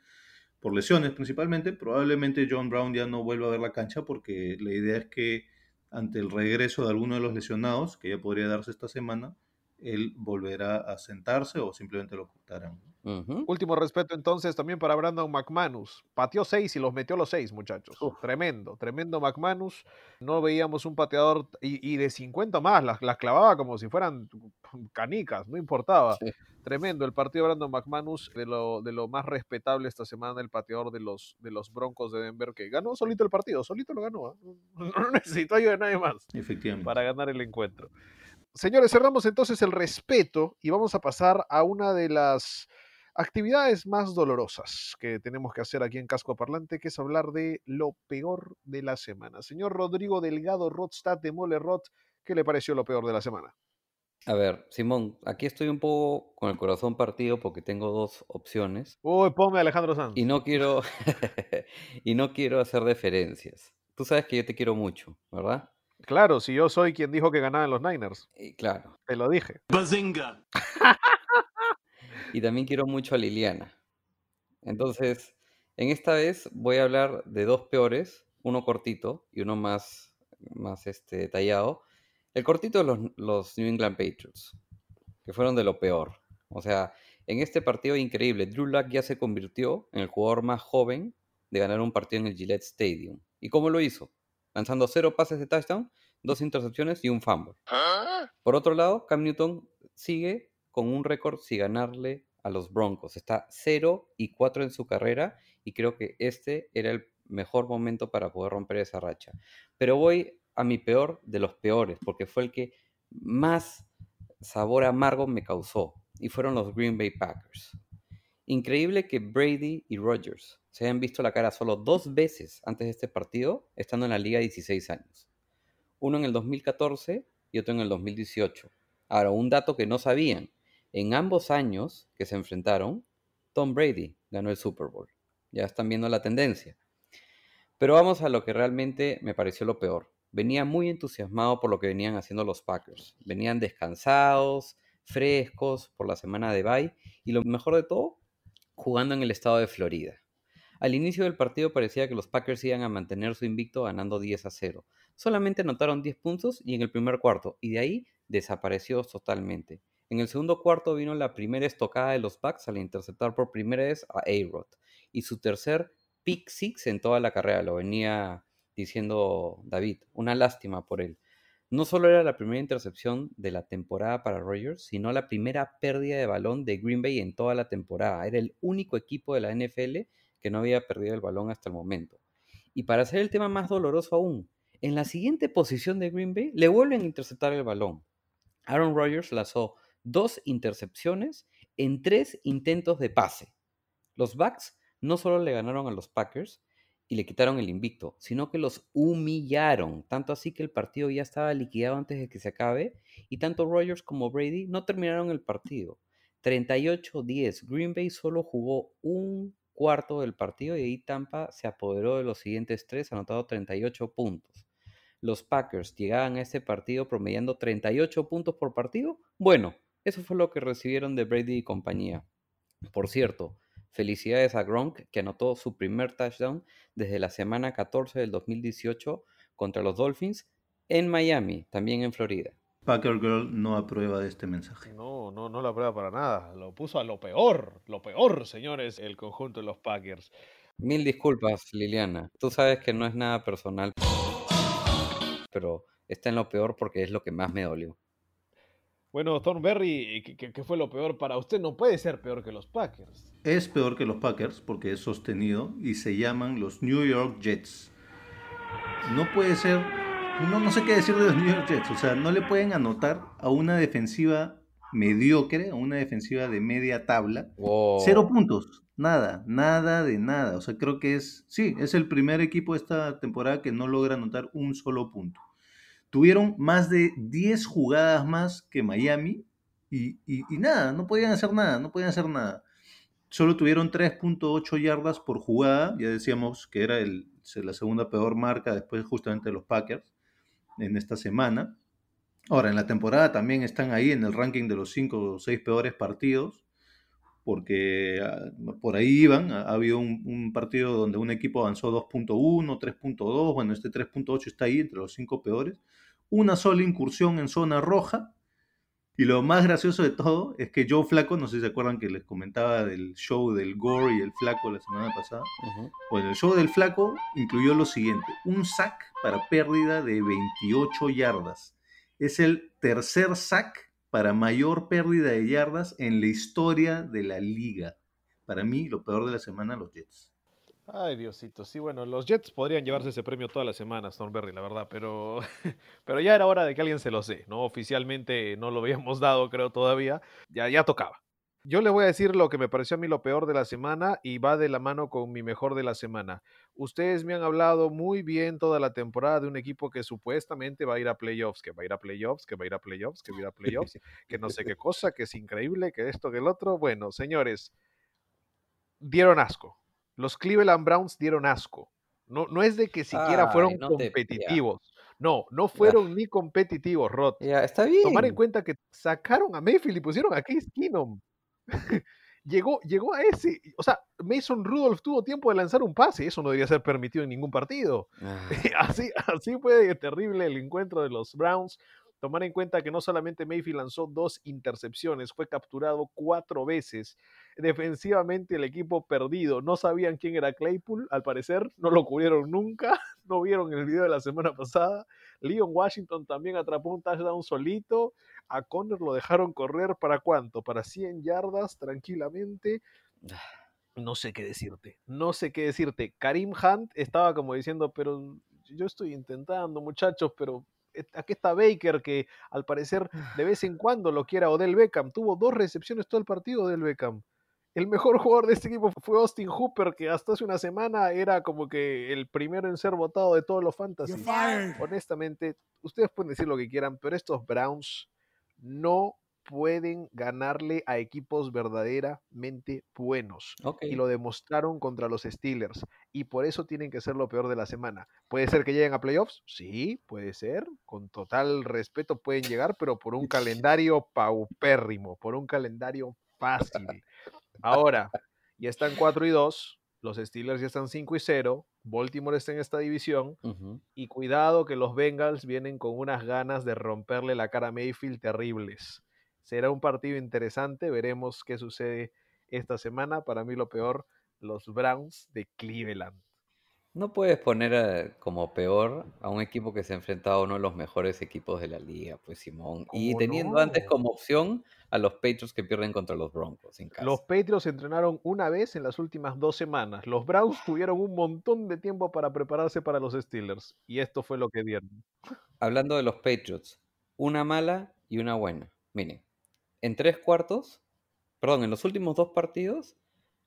por lesiones principalmente. Probablemente John Brown ya no vuelva a ver la cancha porque la idea es que ante el regreso de alguno de los lesionados, que ya podría darse esta semana, él volverá a sentarse o simplemente lo cortarán. Último respeto entonces también para Brandon McManus. Pateó seis y los metió los seis, muchachos. Tremendo, tremendo McManus. No veíamos un pateador y, de 50 más, las, clavaba como si fueran canicas, no importaba. Tremendo el partido de Brandon McManus, de lo, de lo más respetable esta semana, el pateador de los, de los Broncos de Denver, que ganó solito el partido, solito lo ganó. ¿ah? No, no necesitó ayuda de nadie más Efectivamente. para ganar el encuentro. Señores, cerramos entonces el respeto y vamos a pasar a una de las actividades más dolorosas que tenemos que hacer aquí en Casco Parlante, que es hablar de lo peor de la semana. Señor Rodrigo Delgado Rodstad de Mole Rod, ¿qué le pareció lo peor de la semana? A ver, Simón, aquí estoy un poco con el corazón partido porque tengo dos opciones Uy, ponme a Alejandro Sanz. y no quiero y no quiero hacer deferencias. Tú sabes que yo te quiero mucho, ¿verdad? Claro, si yo soy quien dijo que ganaban los Niners, Y claro, te lo dije. y también quiero mucho a Liliana. Entonces, en esta vez voy a hablar de dos peores, uno cortito y uno más, más este, detallado. El cortito de los, los New England Patriots, que fueron de lo peor. O sea, en este partido increíble, Drew Luck ya se convirtió en el jugador más joven de ganar un partido en el Gillette Stadium. ¿Y cómo lo hizo? Lanzando cero pases de touchdown, dos intercepciones y un fumble. Por otro lado, Cam Newton sigue con un récord sin ganarle a los Broncos. Está 0 y 4 en su carrera y creo que este era el mejor momento para poder romper esa racha. Pero voy a mi peor de los peores, porque fue el que más sabor amargo me causó, y fueron los Green Bay Packers. Increíble que Brady y Rodgers se hayan visto la cara solo dos veces antes de este partido, estando en la liga 16 años. Uno en el 2014 y otro en el 2018. Ahora, un dato que no sabían. En ambos años que se enfrentaron, Tom Brady ganó el Super Bowl. Ya están viendo la tendencia. Pero vamos a lo que realmente me pareció lo peor. Venía muy entusiasmado por lo que venían haciendo los Packers. Venían descansados, frescos por la semana de bye y lo mejor de todo, jugando en el estado de Florida. Al inicio del partido parecía que los Packers iban a mantener su invicto ganando 10 a 0. Solamente anotaron 10 puntos y en el primer cuarto, y de ahí desapareció totalmente. En el segundo cuarto vino la primera estocada de los Bucks al interceptar por primera vez a A-Rod y su tercer pick six en toda la carrera, lo venía diciendo David, una lástima por él. No solo era la primera intercepción de la temporada para Rogers, sino la primera pérdida de balón de Green Bay en toda la temporada. Era el único equipo de la NFL que no había perdido el balón hasta el momento. Y para hacer el tema más doloroso aún, en la siguiente posición de Green Bay le vuelven a interceptar el balón. Aaron Rodgers lanzó dos intercepciones en tres intentos de pase. Los Bucks no solo le ganaron a los Packers y le quitaron el invicto, sino que los humillaron, tanto así que el partido ya estaba liquidado antes de que se acabe y tanto Rodgers como Brady no terminaron el partido. 38-10, Green Bay solo jugó un cuarto del partido y ahí Tampa se apoderó de los siguientes tres, anotado 38 puntos. Los Packers llegaban a este partido promediando 38 puntos por partido. Bueno, eso fue lo que recibieron de Brady y compañía. Por cierto, felicidades a Gronk que anotó su primer touchdown desde la semana 14 del 2018 contra los Dolphins en Miami, también en Florida. Packer Girl no aprueba de este mensaje. No, no, no la prueba para nada. Lo puso a lo peor, lo peor, señores, el conjunto de los Packers. Mil disculpas, Liliana. Tú sabes que no es nada personal, pero está en lo peor porque es lo que más me dolió. Bueno, Thornberry, ¿qué, qué, fue lo peor para usted? No puede ser peor que los Packers. Es peor que los Packers porque es sostenido y se llaman los New York Jets. No puede ser, no, no sé qué decir de los New York Jets. O sea, no le pueden anotar a una defensiva mediocre, a una defensiva de media tabla. Wow. Cero puntos. Nada, nada de nada. O sea, creo que es, sí, es el primer equipo de esta temporada que no logra anotar un solo punto. Tuvieron más de 10 jugadas más que Miami y, y, nada, no podían hacer nada, no podían hacer nada. Solo tuvieron 3.8 yardas por jugada, ya decíamos que era el, la segunda peor marca después justamente de los Packers en esta semana. Ahora, en la temporada también están ahí en el ranking de los 5 o 6 peores partidos, porque uh, por ahí iban. Ha, ha habido un, un, partido donde un equipo avanzó 2.1, 3.2, bueno, este 3.8 está ahí entre los 5 peores. Una sola incursión en zona roja. Y lo más gracioso de todo es que Joe Flaco, no sé si se acuerdan que les comentaba del show del Gore y el Flaco la semana pasada. Uh -huh. Bueno, el show del Flaco incluyó lo siguiente: un sack para pérdida de 28 yardas. Es el tercer sack para mayor pérdida de yardas en la historia de la liga. Para mí, lo peor de la semana, los Jets. Ay, Diosito, sí, bueno, los Jets podrían llevarse ese premio toda la semana, Thornberry, la verdad, pero, pero ya era hora de que alguien se lo sé, ¿no? Oficialmente no lo habíamos dado, creo, todavía, ya, ya tocaba. Yo le voy a decir lo que me pareció a mí lo peor de la semana y va de la mano con mi mejor de la semana. Ustedes me han hablado muy bien toda la temporada de un equipo que supuestamente va a ir a playoffs, que va a ir a playoffs, que va a ir a playoffs, que va a ir a playoffs, que no sé qué cosa, que es increíble, que esto, que el otro. Bueno, señores, dieron asco. Los Cleveland Browns dieron asco. No, no es de que siquiera Ay, fueron no te- ya. competitivos. No, no fueron ni competitivos, Rod. Ya, está bien. Tomar en cuenta que sacaron a Mayfield y pusieron a Case Keenum. llegó, llegó a ese. O sea, Mason Rudolph tuvo tiempo de lanzar un pase. Eso no debería ser permitido en ningún partido. Ah, Así, así fue terrible el encuentro de los Browns. Tomar en cuenta que no solamente Mayfield lanzó dos intercepciones, fue capturado cuatro veces. Defensivamente el equipo perdido. No sabían quién era Claypool, al parecer. No lo cubrieron nunca. No vieron el video de la semana pasada. Leon Washington también atrapó un touchdown solito. A Conner lo dejaron correr para cuánto? Para 100 yardas tranquilamente. No sé qué decirte. No sé qué decirte. Karim Hunt estaba como diciendo, pero yo estoy intentando, muchachos, pero aquí está Baker que al parecer de vez en cuando lo quiera Odell Beckham. Tuvo dos recepciones todo el partido Odell Beckham. El mejor jugador de este equipo fue Austin Hooper, que hasta hace una semana era como que el primero en ser votado de todos los fantasy. Honestamente, ustedes pueden decir lo que quieran, pero estos Browns no pueden ganarle a equipos verdaderamente buenos. Y lo demostraron contra los Steelers. Y por eso tienen que ser lo peor de la semana. ¿Puede ser que lleguen a playoffs? Sí, puede ser. Con total respeto pueden llegar, pero por un calendario paupérrimo, por un calendario fácil. Ahora, ya están 4 y 2. Los Steelers ya están 5 y 0. Baltimore está en esta división. Y cuidado que los Bengals vienen con unas ganas de romperle la cara a Mayfield terribles. Será un partido interesante, veremos qué sucede esta semana. Para mí lo peor, los Browns de Cleveland. No puedes poner eh, como peor a un equipo que se ha enfrentado a uno de los mejores equipos de la liga, pues Simón. Y ¿Cómo teniendo antes como opción a los Patriots que pierden contra los Broncos en casa. Los Patriots entrenaron una vez en las últimas dos semanas. Los Browns tuvieron un montón de tiempo para prepararse para los Steelers. Y esto fue lo que dieron. Hablando de los Patriots, una mala y una buena. Miren, en tres cuartos, perdón, en los últimos dos partidos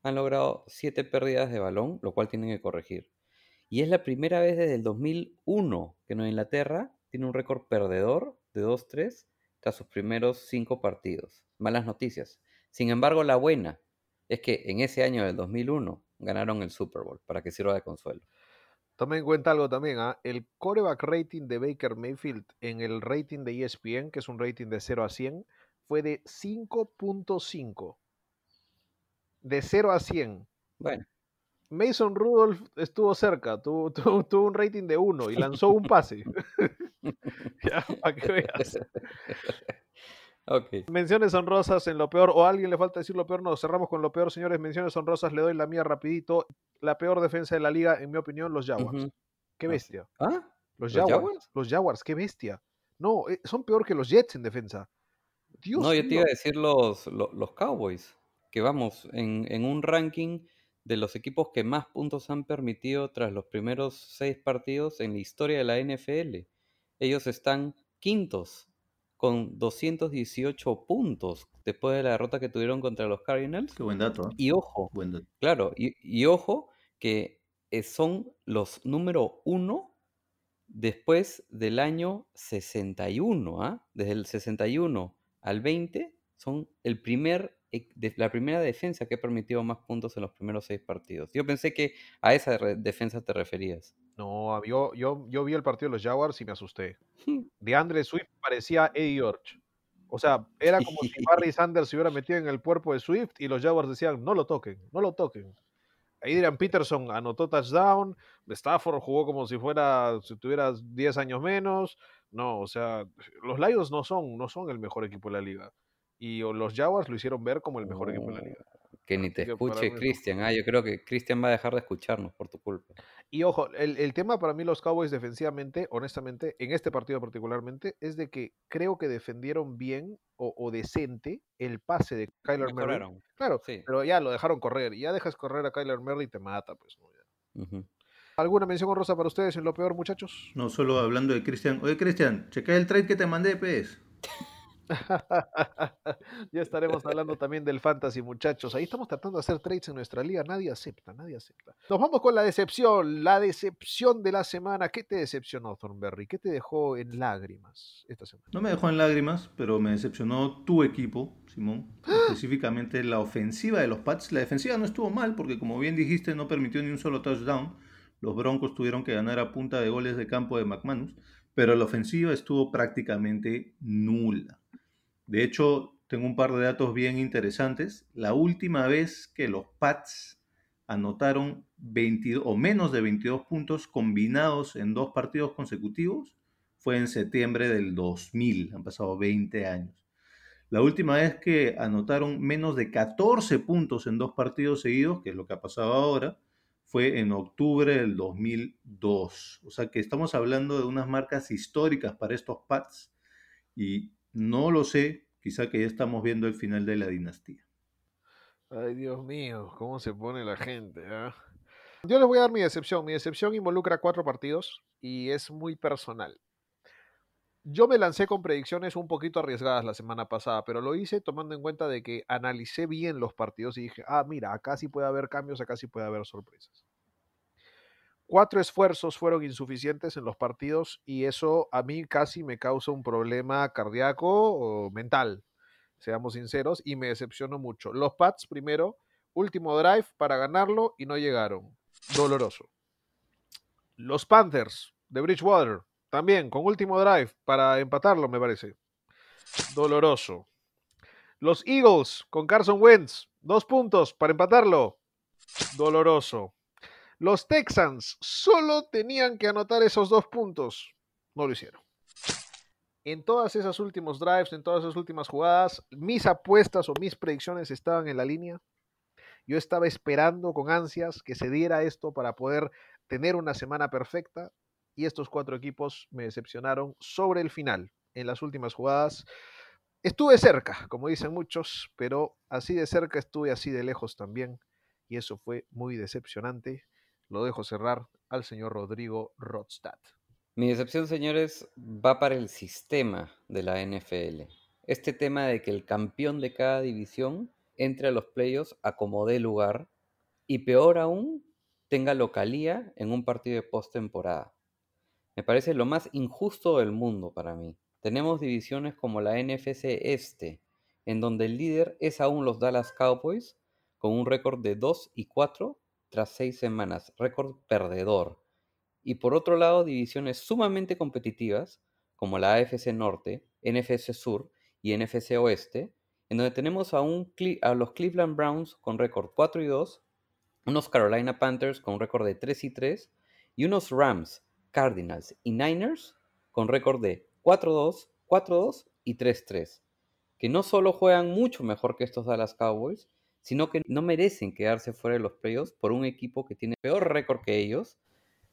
han logrado siete pérdidas de balón, lo cual tienen que corregir. Y es la primera vez desde el 2001 que Nueva Inglaterra tiene un récord perdedor de 2-3 tras sus primeros cinco partidos. Malas noticias. Sin embargo, la buena es que en ese año del 2001 ganaron el Super Bowl, para que sirva de consuelo. Tomen en cuenta algo también, ¿ah? el coreback rating de Baker Mayfield en el rating de ESPN, que es un rating de 0 a 100, fue de 5.5. De 0 a 100. Bueno, Mason Rudolph estuvo cerca, tuvo, tuvo- tuvo un rating de 1 y lanzó un pase. ya, para que veas. ok. Menciones honrosas en lo peor, o a alguien le falta decir lo peor, no, cerramos con lo peor, señores. Menciones honrosas, le doy la mía rapidito. La peor defensa de la liga, en mi opinión, los Jaguars. Qué bestia. ¿Ah? Los ¿Los Jaguars, Jaguars? los Jaguars, qué bestia. No, eh, son peor que los Jets en defensa. Dios No, yo te iba a decir los, lo- los, Cowboys, que vamos, en, en un ranking de los equipos que más puntos han permitido tras los primeros seis partidos en la historia de la NFL. Ellos están quintos con 218 puntos después de la derrota que tuvieron contra los Cardinals. Qué buen dato, ¿eh? Y ojo, Buen dato. Claro, y, y ojo que eh, son los número uno después del año 61, ¿ah? Desde el 61 al 20 son el primer, e- la primera defensa que ha permitido más puntos en los primeros seis partidos. Yo pensé que a esa defensa te referías. No, yo, yo, yo vi el partido de los Jaguars y me asusté. De Andre Swift parecía Eddie Orch. O sea, era como si Barry Sanders se hubiera metido en el cuerpo de Swift y los Jaguars decían, no lo toquen, no lo toquen. Adrian Peterson anotó touchdown, Stafford jugó como si fuera, si tuviera 10 años menos. No, o sea, los Lions no son, no son el mejor equipo de la liga. Y los Jaguars lo hicieron ver como el mejor equipo de la liga. Que ni te Así escuche Cristian. Ah, yo creo que Cristian va a dejar de escucharnos por tu culpa. Y ojo, el, el tema para mí los Cowboys defensivamente, honestamente, en este partido particularmente, es de que creo que defendieron bien o, o decente el pase de Kyler Murray. Claro, Sí. pero ya lo dejaron correr. Y ya dejas correr a Kyler Murray y te mata, pues. ¿no? Ya. ¿Alguna mención honrosa para ustedes en lo peor, muchachos? No solo hablando de Cristian. Oye, Cristian, checa el trade que te mandé, pues. ya estaremos hablando también del fantasy, muchachos. Ahí estamos tratando de hacer trades en nuestra liga. Nadie acepta, nadie acepta. Nos vamos con la decepción, la decepción de la semana. ¿Qué te decepcionó, Thornberry? ¿Qué te dejó en lágrimas esta semana? No me dejó en lágrimas, pero me decepcionó tu equipo, Simón. Específicamente la ofensiva de los Pats. La defensiva no estuvo mal porque, como bien dijiste, no permitió ni un solo touchdown. Los Broncos tuvieron que ganar a punta de goles de campo de McManus, pero la ofensiva estuvo prácticamente nula. De hecho, tengo un par de datos bien interesantes. La última vez que los Pats anotaron 22 o menos de 22 puntos combinados en dos partidos consecutivos fue en septiembre del 2000. Han pasado 20 años. La última vez que anotaron menos de 14 puntos en dos partidos seguidos, que es lo que ha pasado ahora, fue en octubre del 2002. O sea que estamos hablando de unas marcas históricas para estos Pats y no lo sé, quizá que ya estamos viendo el final de la dinastía. Ay, Dios mío, cómo se pone la gente. ah? Yo les voy a dar mi decepción. Mi decepción involucra cuatro partidos y es muy personal. Yo me lancé con predicciones un poquito arriesgadas la semana pasada, pero lo hice tomando en cuenta de que analicé bien los partidos y dije, ah, mira, acá sí puede haber cambios, acá sí puede haber sorpresas. Cuatro esfuerzos fueron insuficientes en los partidos y eso a mí casi me causa un problema cardíaco o mental, seamos sinceros, y me decepcionó mucho. Los Pats primero, último drive para ganarlo y no llegaron. Doloroso. Los Panthers de Bridgewater, también con último drive para empatarlo, me parece. Doloroso. Los Eagles con Carson Wentz, dos puntos para empatarlo. Doloroso. Los Texans solo tenían que anotar esos dos puntos. No lo hicieron. En todas esas últimos drives, en todas esas últimas jugadas, mis apuestas o mis predicciones estaban en la línea. Yo estaba esperando con ansias que se diera esto para poder tener una semana perfecta y estos cuatro equipos me decepcionaron sobre el final. En las últimas jugadas estuve cerca, como dicen muchos, pero así de cerca estuve así de lejos también y eso fue muy decepcionante. Lo dejo cerrar al señor Rodrigo Rodstad. Mi decepción, señores, va para el sistema de la NFL. Este tema de que el campeón de cada división entre a los playoffs a como lugar y peor aún, tenga localía en un partido de postemporada. Me parece lo más injusto del mundo para mí. Tenemos divisiones como la NFC Este, en donde el líder es aún los Dallas Cowboys, con un récord de 2 y 4 tras 6 semanas, récord perdedor. Y por otro lado, divisiones sumamente competitivas, como la AFC Norte, NFC Sur y NFC Oeste, en donde tenemos a, a los Cleveland Browns con récord 4 y 2, unos Carolina Panthers con récord de 3 y 3, y unos Rams, Cardinals y Niners con récord de 4-2, 4-2 y 3-3, que no solo juegan mucho mejor que estos Dallas Cowboys, sino que no merecen quedarse fuera de los playoffs por un equipo que tiene peor récord que ellos,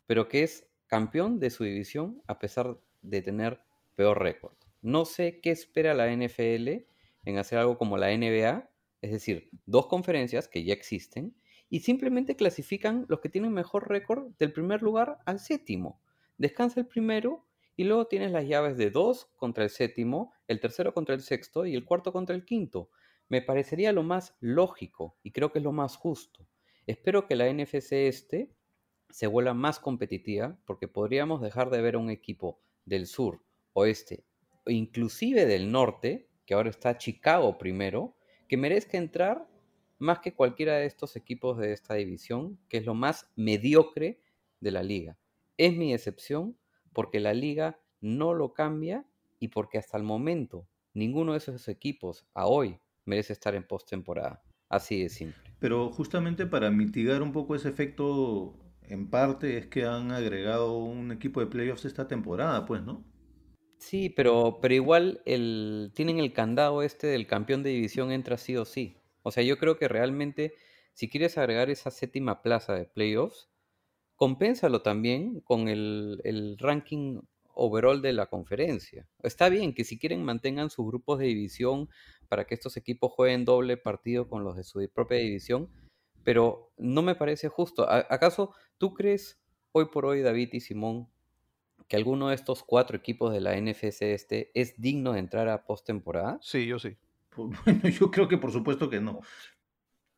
pero que es campeón de su división a pesar de tener peor récord. No sé qué espera la NFL en hacer algo como la NBA, es decir, dos conferencias que ya existen, y simplemente clasifican los que tienen mejor récord del primer lugar al séptimo. Descansa el primero y luego tienes las llaves de dos contra el séptimo, el tercero contra el sexto y el cuarto contra el quinto. Me parecería lo más lógico y creo que es lo más justo. Espero que la NFC este se vuelva más competitiva porque podríamos dejar de ver a un equipo del sur, oeste o inclusive del norte, que ahora está Chicago primero, que merezca entrar más que cualquiera de estos equipos de esta división, que es lo más mediocre de la liga. Es mi excepción porque la liga no lo cambia y porque hasta el momento ninguno de esos equipos a hoy merece estar en postemporada. Así de simple. Pero justamente para mitigar un poco ese efecto, en parte es que han agregado un equipo de playoffs esta temporada, pues, ¿no? Sí, pero, pero igual el, tienen el candado este del campeón de división entra sí o sí. O sea, yo creo que realmente, si quieres agregar esa séptima plaza de playoffs, compénsalo también con el, el ranking overall de la conferencia. Está bien que si quieren mantengan sus grupos de división para que estos equipos jueguen doble partido con los de su propia división, pero no me parece justo. ¿A- ¿Acaso tú crees hoy por hoy, David y Simón, que alguno de estos cuatro equipos de la NFC este es digno de entrar a postemporada? Sí, yo sí. Pues, Bueno, yo creo que por supuesto que no.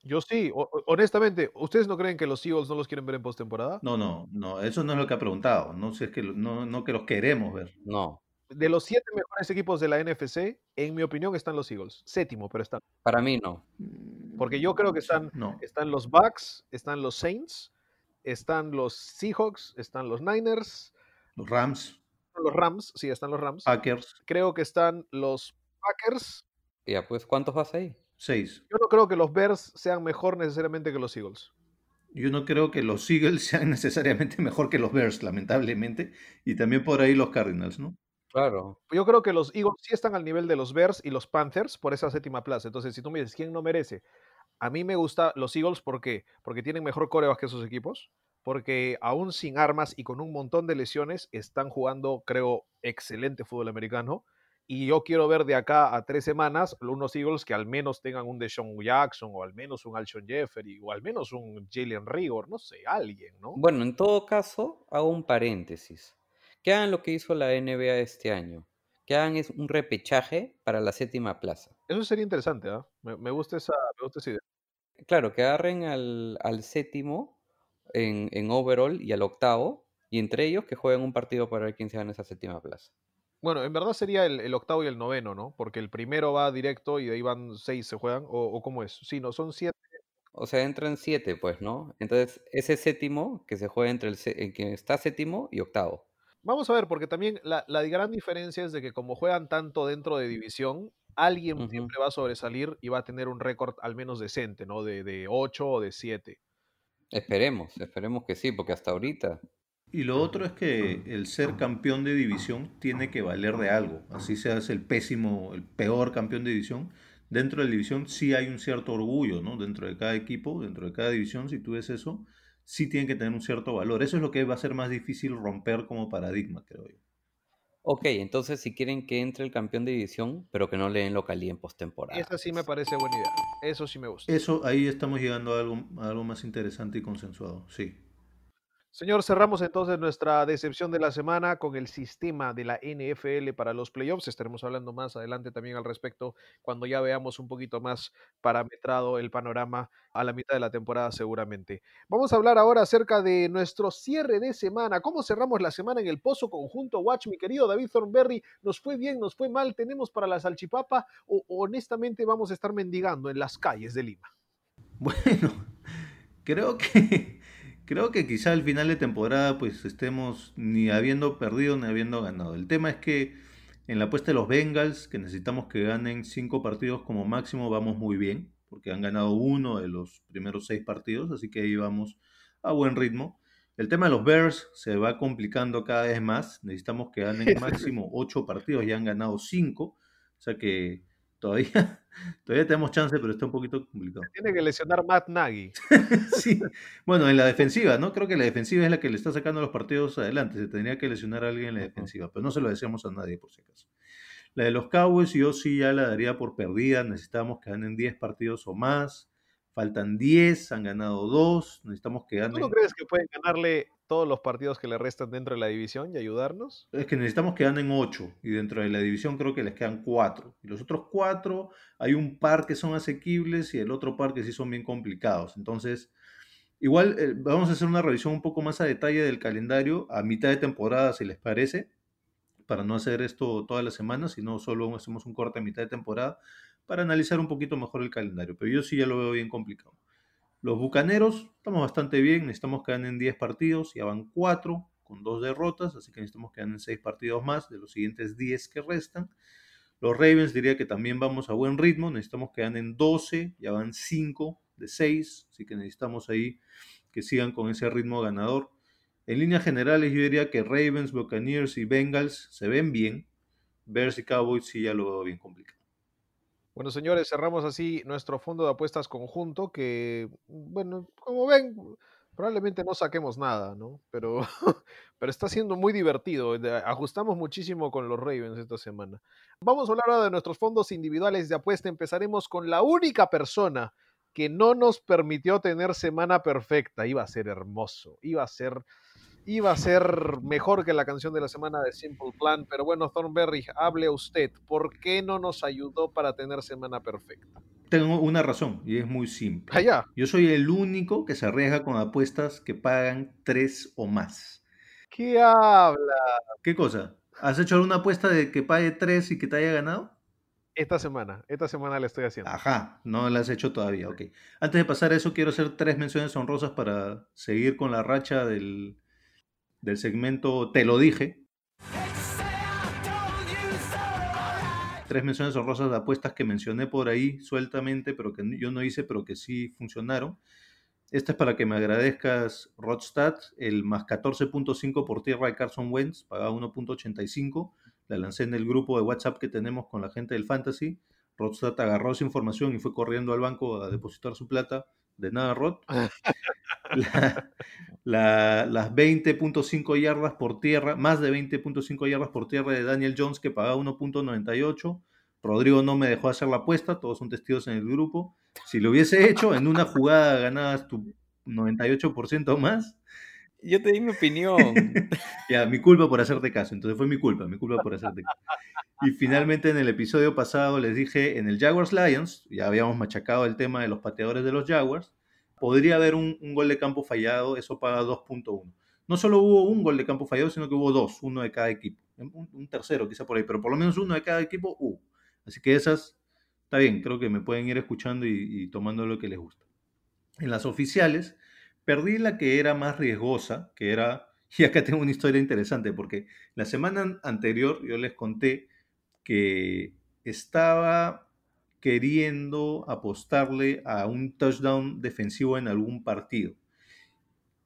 Yo sí. O- honestamente, ¿ustedes no creen que los Eagles no los quieren ver en postemporada? No, no, no, eso no es lo que ha preguntado. No sé, es que no, no que los queremos ver. No, De los siete mejores equipos de la NFC, en mi opinión están los Eagles. Séptimo, pero están. para mí no. Porque yo creo que están, No. están los Bucks, están los Saints, están los Seahawks, están los Niners, Los Rams, los Rams, sí, están los Rams. Packers, Creo que están los Packers. Ya, pues, ¿cuántos vas ahí? Seis. Yo no creo que los Bears sean mejor necesariamente que los Eagles. Yo no creo que los Eagles sean necesariamente mejor que los Bears, lamentablemente. Y también por ahí los Cardinals, ¿no? Claro. Yo creo que los Eagles sí están al nivel de los Bears y los Panthers por esa séptima plaza. Entonces, si tú me dices, ¿quién no merece? A mí me gusta los Eagles, ¿por qué? Porque tienen mejor coreback que esos equipos, porque aún sin armas y con un montón de lesiones están jugando, creo, excelente fútbol americano. Y yo quiero ver de acá a tres semanas unos Eagles que al menos tengan un Deshaun Jackson o al menos un Alshon Jeffery o al menos un Jalen Rigor, no sé, alguien, ¿no? Bueno, en todo caso, hago un paréntesis. Que hagan lo que hizo la NBA este año. Que hagan es un repechaje para la séptima plaza. Eso sería interesante, ¿ah? Me, me gusta esa, me gusta esa idea. Claro, que agarren al, al séptimo en, en overall y al octavo, y entre ellos que jueguen un partido para ver quién se gana esa séptima plaza. Bueno, en verdad sería el, el octavo y el noveno, ¿no? Porque el primero va directo y de ahí van seis se juegan, o, o cómo es. Sí, no, son siete. O sea, entran siete, pues, ¿no? Entonces, ese séptimo que se juega entre el, que está séptimo y octavo. Vamos a ver, porque también la, la gran diferencia es de que como juegan tanto dentro de división, alguien siempre va a sobresalir y va a tener un récord al menos decente, ¿no? De, de 8 o de 7. Esperemos, esperemos que sí, porque hasta ahorita. Y lo otro es que el ser campeón de división tiene que valer de algo. Así seas el pésimo, el peor campeón de división. Dentro de la división sí hay un cierto orgullo, ¿no? Dentro de cada equipo, dentro de cada división, si tú ves eso, sí tiene que tener un cierto valor. Eso es lo que va a ser más difícil romper como paradigma, creo yo. Ok, entonces si quieren que entre el campeón de división, pero que no le den localía en postemporada. Esa sí me parece buena idea. Eso sí me gusta. Eso, ahí estamos llegando a algo, a algo más interesante y consensuado, sí. Señor, cerramos entonces nuestra decepción de la semana con el sistema de la NFL para los playoffs. Estaremos hablando más adelante también al respecto cuando ya veamos un poquito más parametrado el panorama a la mitad de la temporada seguramente. Vamos a hablar ahora acerca de nuestro cierre de semana. ¿Cómo cerramos la semana en el Pozo Conjunto Watch? Mi querido David Thornberry, ¿nos fue bien, nos fue mal? ¿Tenemos para la salchipapa o honestamente vamos a estar mendigando en las calles de Lima? Bueno, creo que creo que quizá al final de temporada pues estemos ni habiendo perdido ni habiendo ganado. El tema es que en la apuesta de los Bengals, que necesitamos que ganen cinco partidos como máximo, vamos muy bien, porque han ganado uno de los primeros seis partidos, así que ahí vamos a buen ritmo. El tema de los Bears se va complicando cada vez más. Necesitamos que ganen máximo ocho partidos, ya han ganado cinco, o sea que todavía, todavía tenemos chance, pero está un poquito complicado. Tiene que lesionar Matt Nagy. Sí, bueno, en la defensiva, ¿no? Creo que la defensiva es la que le está sacando los partidos adelante. Se tendría que lesionar a alguien en la defensiva, pero no se lo deseamos a nadie, por si acaso. La de los Cowboys, yo sí ya la daría por perdida. Necesitamos que ganen 10 partidos o más. Faltan 10, han ganado 2. Necesitamos que ¿Tú no crees que pueden ganarle todos los partidos que le restan dentro de la división y ayudarnos? Es que necesitamos que ganen 8 y dentro de la división creo que les quedan 4. Y los otros 4, hay un par que son asequibles y el otro par que sí son bien complicados. Entonces, igual eh, vamos a hacer una revisión un poco más a detalle del calendario a mitad de temporada, si les parece, para no hacer esto toda la semana, sino solo hacemos un corte a mitad de temporada para analizar un poquito mejor el calendario. Pero yo sí ya lo veo bien complicado. Los Bucaneros, estamos bastante bien, necesitamos que ganen 10 partidos, ya van 4 con dos derrotas, así que necesitamos que ganen 6 partidos más de los siguientes 10 que restan. Los Ravens diría que también vamos a buen ritmo, necesitamos que ganen 12, ya van 5 de 6, así que necesitamos ahí que sigan con ese ritmo ganador. En líneas generales yo diría que Ravens, Buccaneers y Bengals se ven bien, Bears y Cowboys sí ya lo veo bien complicado. Bueno, señores, cerramos así nuestro fondo de apuestas conjunto que, bueno, como ven, Probablemente no saquemos nada, ¿no? Pero, pero está siendo muy divertido. Ajustamos muchísimo con los Ravens esta semana. Vamos a hablar ahora de nuestros fondos individuales de apuesta. Empezaremos con la única persona que no nos permitió tener semana perfecta. Iba a ser hermoso, iba a ser, iba a ser mejor que la canción de la semana de Simple Plan. Pero bueno, Thornberry, hable usted. ¿Por qué no nos ayudó para tener semana perfecta? Tengo una razón y es muy simple. Allá. Yo soy el único que se arriesga con apuestas que pagan 3 o más. ¿Qué habla? ¿Qué cosa? ¿Has hecho alguna apuesta de que pague 3 y que te haya ganado? Esta semana, esta semana la estoy haciendo. Ajá, no la has hecho todavía, ok. Antes de pasar a eso, quiero hacer tres menciones honrosas para seguir con la racha del, del segmento Te lo dije. Tres menciones honrosas de apuestas que mencioné por ahí sueltamente, pero que yo no hice, pero que sí funcionaron. Esta es para que me agradezcas, Rodstad, el más 14.5 por tierra de Carson Wentz, pagaba 1.85. La lancé en el grupo de WhatsApp que tenemos con la gente del Fantasy. Rodstad agarró esa información y fue corriendo al banco a depositar su plata. De nada, Rod. La- la- las 20.5 yardas por tierra, más de 20.5 yardas por tierra de Daniel Jones que pagaba 1.98. Rodrigo no me dejó hacer la apuesta, todos son testigos en el grupo. Si lo hubiese hecho, en una jugada ganabas tu 98% más. Yo te di mi opinión. Ya, mi culpa por hacerte caso. Entonces fue mi culpa, mi culpa por hacerte caso. Y finalmente en el episodio pasado les dije, en el Jaguars Lions, ya habíamos machacado el tema de los pateadores de los Jaguars, podría haber un, un gol de campo fallado, eso paga 2.1. No solo hubo un gol de campo fallado, sino que hubo dos, uno de cada equipo. Un, tercero quizá por ahí, pero por lo menos uno de cada equipo hubo. Así que esas, está bien, creo que me pueden ir escuchando y, y tomando lo que les gusta. En las oficiales, perdí la que era más riesgosa, que era, y acá tengo una historia interesante, porque la semana anterior yo les conté que estaba queriendo apostarle a un touchdown defensivo en algún partido.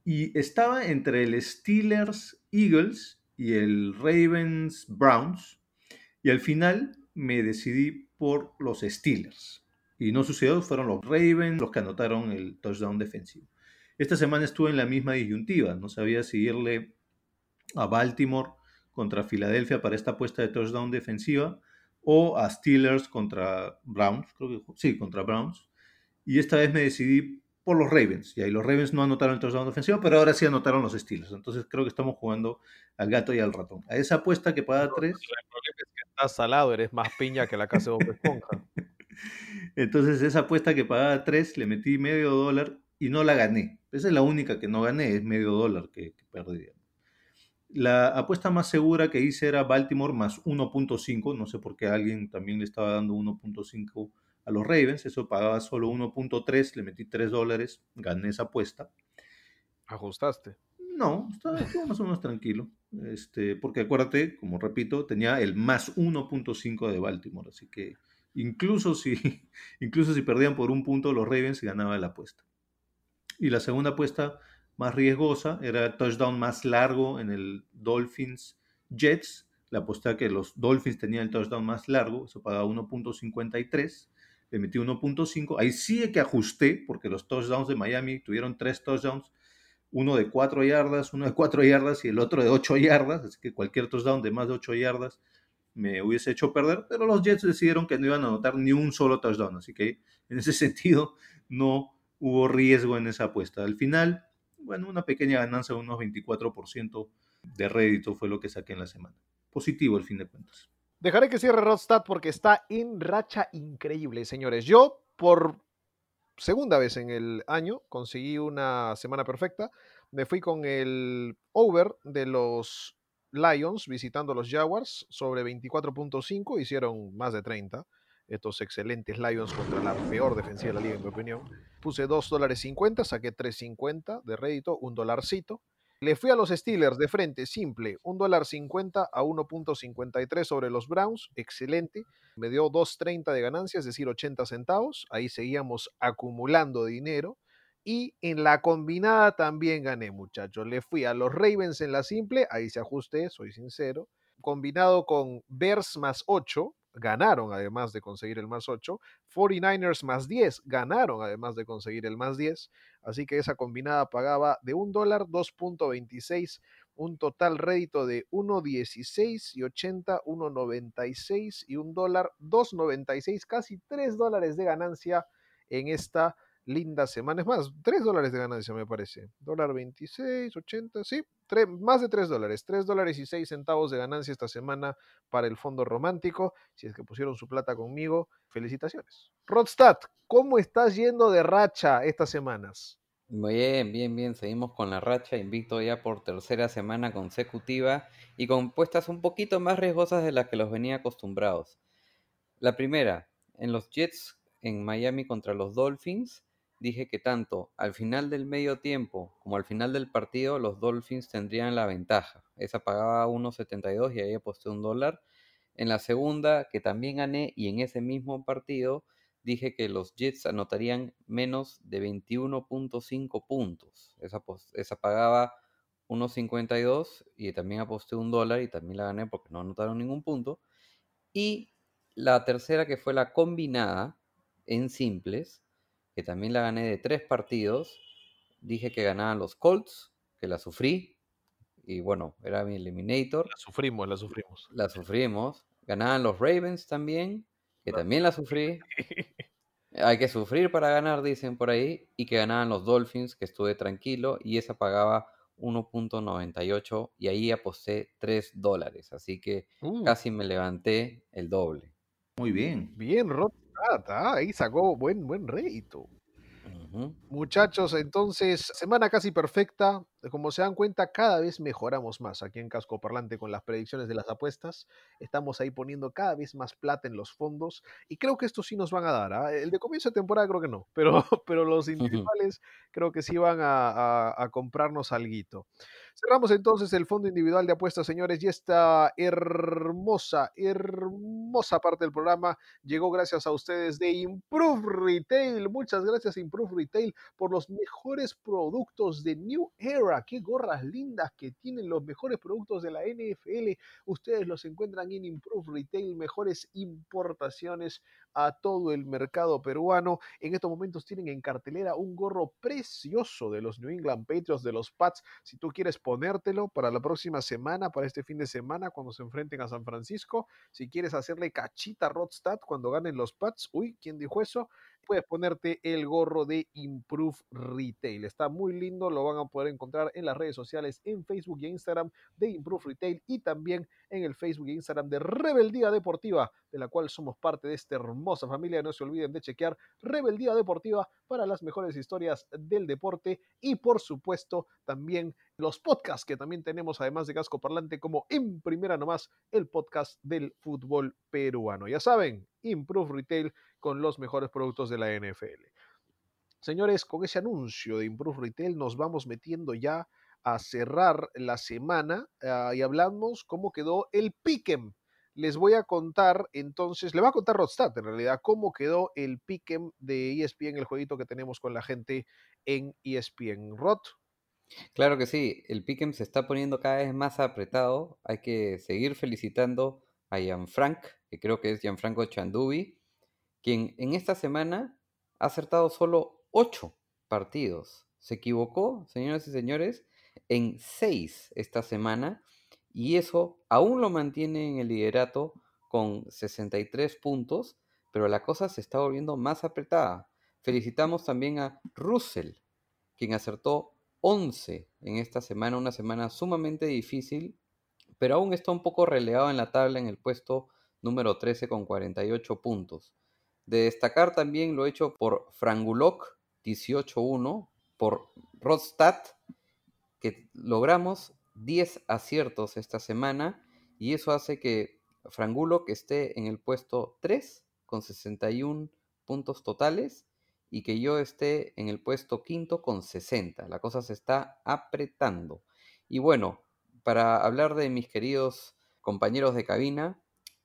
Y estaba entre el Steelers Eagles y el Ravens Browns. Y al final me decidí por los Steelers. Y no sucedió, fueron los Ravens los que anotaron el touchdown defensivo. Esta semana estuve en la misma disyuntiva, no sabía si irle a Baltimore contra Filadelfia para esta apuesta de touchdown defensiva o a Steelers contra Browns, creo que sí, contra Browns. Y esta vez me decidí por los Ravens. Y ahí los Ravens no anotaron el touchdown defensivo, pero ahora sí anotaron los Steelers. Entonces creo que estamos jugando al gato y al ratón. A esa apuesta que paga 3, El problema es que estás salado, eres más piña que la casa de Bob Esponja. entonces esa apuesta que pagaba 3 le metí medio dólar y no la gané. Esa es la única que no gané, es medio dólar que, que perdí. La apuesta más segura que hice era Baltimore más 1.5. No sé por qué alguien también le estaba dando 1.5 a los Ravens. Eso pagaba solo 1.3. Le metí 3 dólares. Gané esa apuesta. Ajustaste. No, estaba, estuvo más o menos tranquilo. Este, porque acuérdate, como repito, tenía el más 1.5 de Baltimore. Así que incluso si, incluso si perdían por un punto los Ravens, ganaba la apuesta. Y la segunda apuesta más riesgosa era el touchdown más largo en el Dolphins Jets. La apuesta que los Dolphins tenían el touchdown más largo, eso pagaba 1.53. Le metí 1.5. Ahí sí que ajusté, porque los touchdowns de Miami tuvieron tres touchdowns uno de 4 yardas, uno de 4 yardas y el otro de 8 yardas, así que cualquier touchdown de más de 8 yardas me hubiese hecho perder, pero los Jets decidieron que no iban a anotar ni un solo touchdown, así que en ese sentido no hubo riesgo en esa apuesta. Al final, bueno, una pequeña ganancia de unos 24% de rédito fue lo que saqué en la semana. Positivo al fin de cuentas. Dejaré que cierre Rodstad porque está en racha increíble, señores. Yo, por segunda vez en el año, conseguí una semana perfecta. Me fui con el over de los Lions visitando los Jaguars sobre 24.5. Hicieron más de 30. Estos excelentes Lions contra la peor defensiva de la liga, en mi opinión. Puse 2 dólares 50, saqué 3.50 de rédito, un dolarcito. Le fui a los Steelers de frente, simple, un dólar 50 a 1.53 sobre los Browns, excelente. Me dio 2.30 de ganancia, es decir, 80 centavos. Ahí seguíamos acumulando dinero. Y en la combinada también gané, muchachos. Le fui a los Ravens en la simple, ahí se ajusté, soy sincero. Combinado con Bears más 8, ganaron además de conseguir el más 8. 49ers más 10 ganaron además de conseguir el más 10. Así que esa combinada pagaba de un dólar 2.26, un total rédito de 1.16 y 80, 1.96 y un dólar 2.96, casi 3 dólares de ganancia en esta linda semana. Es más, 3 dólares de ganancia me parece. Dólar 26, 80, sí, más de 3 dólares. 3 dólares y 6 centavos de ganancia esta semana para el fondo romántico. Si es que pusieron su plata conmigo, felicitaciones. Rodstad, ¿cómo estás yendo de racha estas semanas? Bien, bien, bien. Seguimos con la racha, invicto ya por tercera semana consecutiva y con puestas un poquito más riesgosas de las que los venía acostumbrados. La primera, en los Jets en Miami contra los Dolphins, dije que tanto al final del medio tiempo como al final del partido los Dolphins tendrían la ventaja. Esa pagaba 1.72 y ahí aposté un dólar. En la segunda, que también gané, y en ese mismo partido dije que los Jets anotarían menos de 21.5 puntos. Esa, esa pagaba 1.52 y también aposté un dólar y también la gané porque no anotaron ningún punto. Y la tercera, que fue la combinada en simples, que también la gané de tres partidos. Dije que ganaban los Colts, que la sufrí. Y bueno, era mi eliminator. La sufrimos, la sufrimos. La sufrimos. Ganaban los Ravens también, que también la sufrí. Hay que sufrir para ganar, dicen por ahí. Y que ganaban los Dolphins, que estuve tranquilo. Y esa pagaba 1.98 y ahí aposté 3 dólares. Así que Uh. casi me levanté el doble. Muy bien. Bien, ah, ahí sacó buen, buen rédito. Muchachos, entonces, semana casi perfecta. Como se dan cuenta, cada vez mejoramos más aquí en Casco Parlante con las predicciones de las apuestas. Estamos ahí poniendo cada vez más plata en los fondos y creo que estos sí nos van a dar. ¿ah? El de comienzo de temporada creo que no, pero, pero los individuales creo que sí van a, a- a comprarnos alguito. Cerramos entonces el fondo individual de apuestas, señores, y esta hermosa, hermosa parte del programa llegó gracias a ustedes de Improve Retail. Muchas gracias Improve Retail por los mejores productos de New Era. Qué gorras lindas que tienen los mejores productos de la NFL. Ustedes los encuentran en Improve Retail, mejores importaciones a todo el mercado peruano. En estos momentos tienen en cartelera un gorro precioso de los New England Patriots, de los Pats. Si tú quieres ponértelo para la próxima semana, para este fin de semana, cuando se enfrenten a San Francisco, si quieres hacerle cachita a Rodstad cuando ganen los Pats, uy, ¿quién dijo eso? Puedes ponerte el gorro de Improve Retail. Está muy lindo, lo van a poder encontrar en las redes sociales, en Facebook y Instagram de Improve Retail y también en el Facebook e Instagram de Rebeldía Deportiva, de la cual somos parte de esta hermosa familia. No se olviden de chequear Rebeldía Deportiva para las mejores historias del deporte y por supuesto también los podcasts que también tenemos además de Casco Parlante como en primera nomás el podcast del fútbol peruano. Ya saben, Improve Retail con los mejores productos de la NFL. Señores, con ese anuncio de Improve Retail nos vamos metiendo ya a cerrar la semana ah, y hablamos cómo quedó el Pick'em. Les voy a contar entonces, le va a contar Rodstad en realidad cómo quedó el Pick'em de ESPN, el jueguito que tenemos con la gente en ESPN. Rod, Claro que sí, el Pick'em se está poniendo cada vez más apretado. Hay que seguir felicitando a Gianfranc, que creo que es Gianfranco Chandubi, quien en esta semana ha acertado solo 8 partidos. Se equivocó, señoras y señores, en 6 esta semana y eso aún lo mantiene en el liderato con 63 puntos, pero la cosa se está volviendo más apretada. Felicitamos también a Russell, quien acertó 11 en esta semana, una semana sumamente difícil, pero aún está un poco relegado en la tabla en el puesto número 13 con 48 puntos. De destacar también lo hecho por Frangulok 18-1, por Rodstad, que logramos 10 aciertos esta semana y eso hace que Frangulok esté en el puesto 3 con 61 puntos totales y que yo esté en el puesto quinto con 60. La cosa se está apretando. Y bueno, para hablar de mis queridos compañeros de cabina,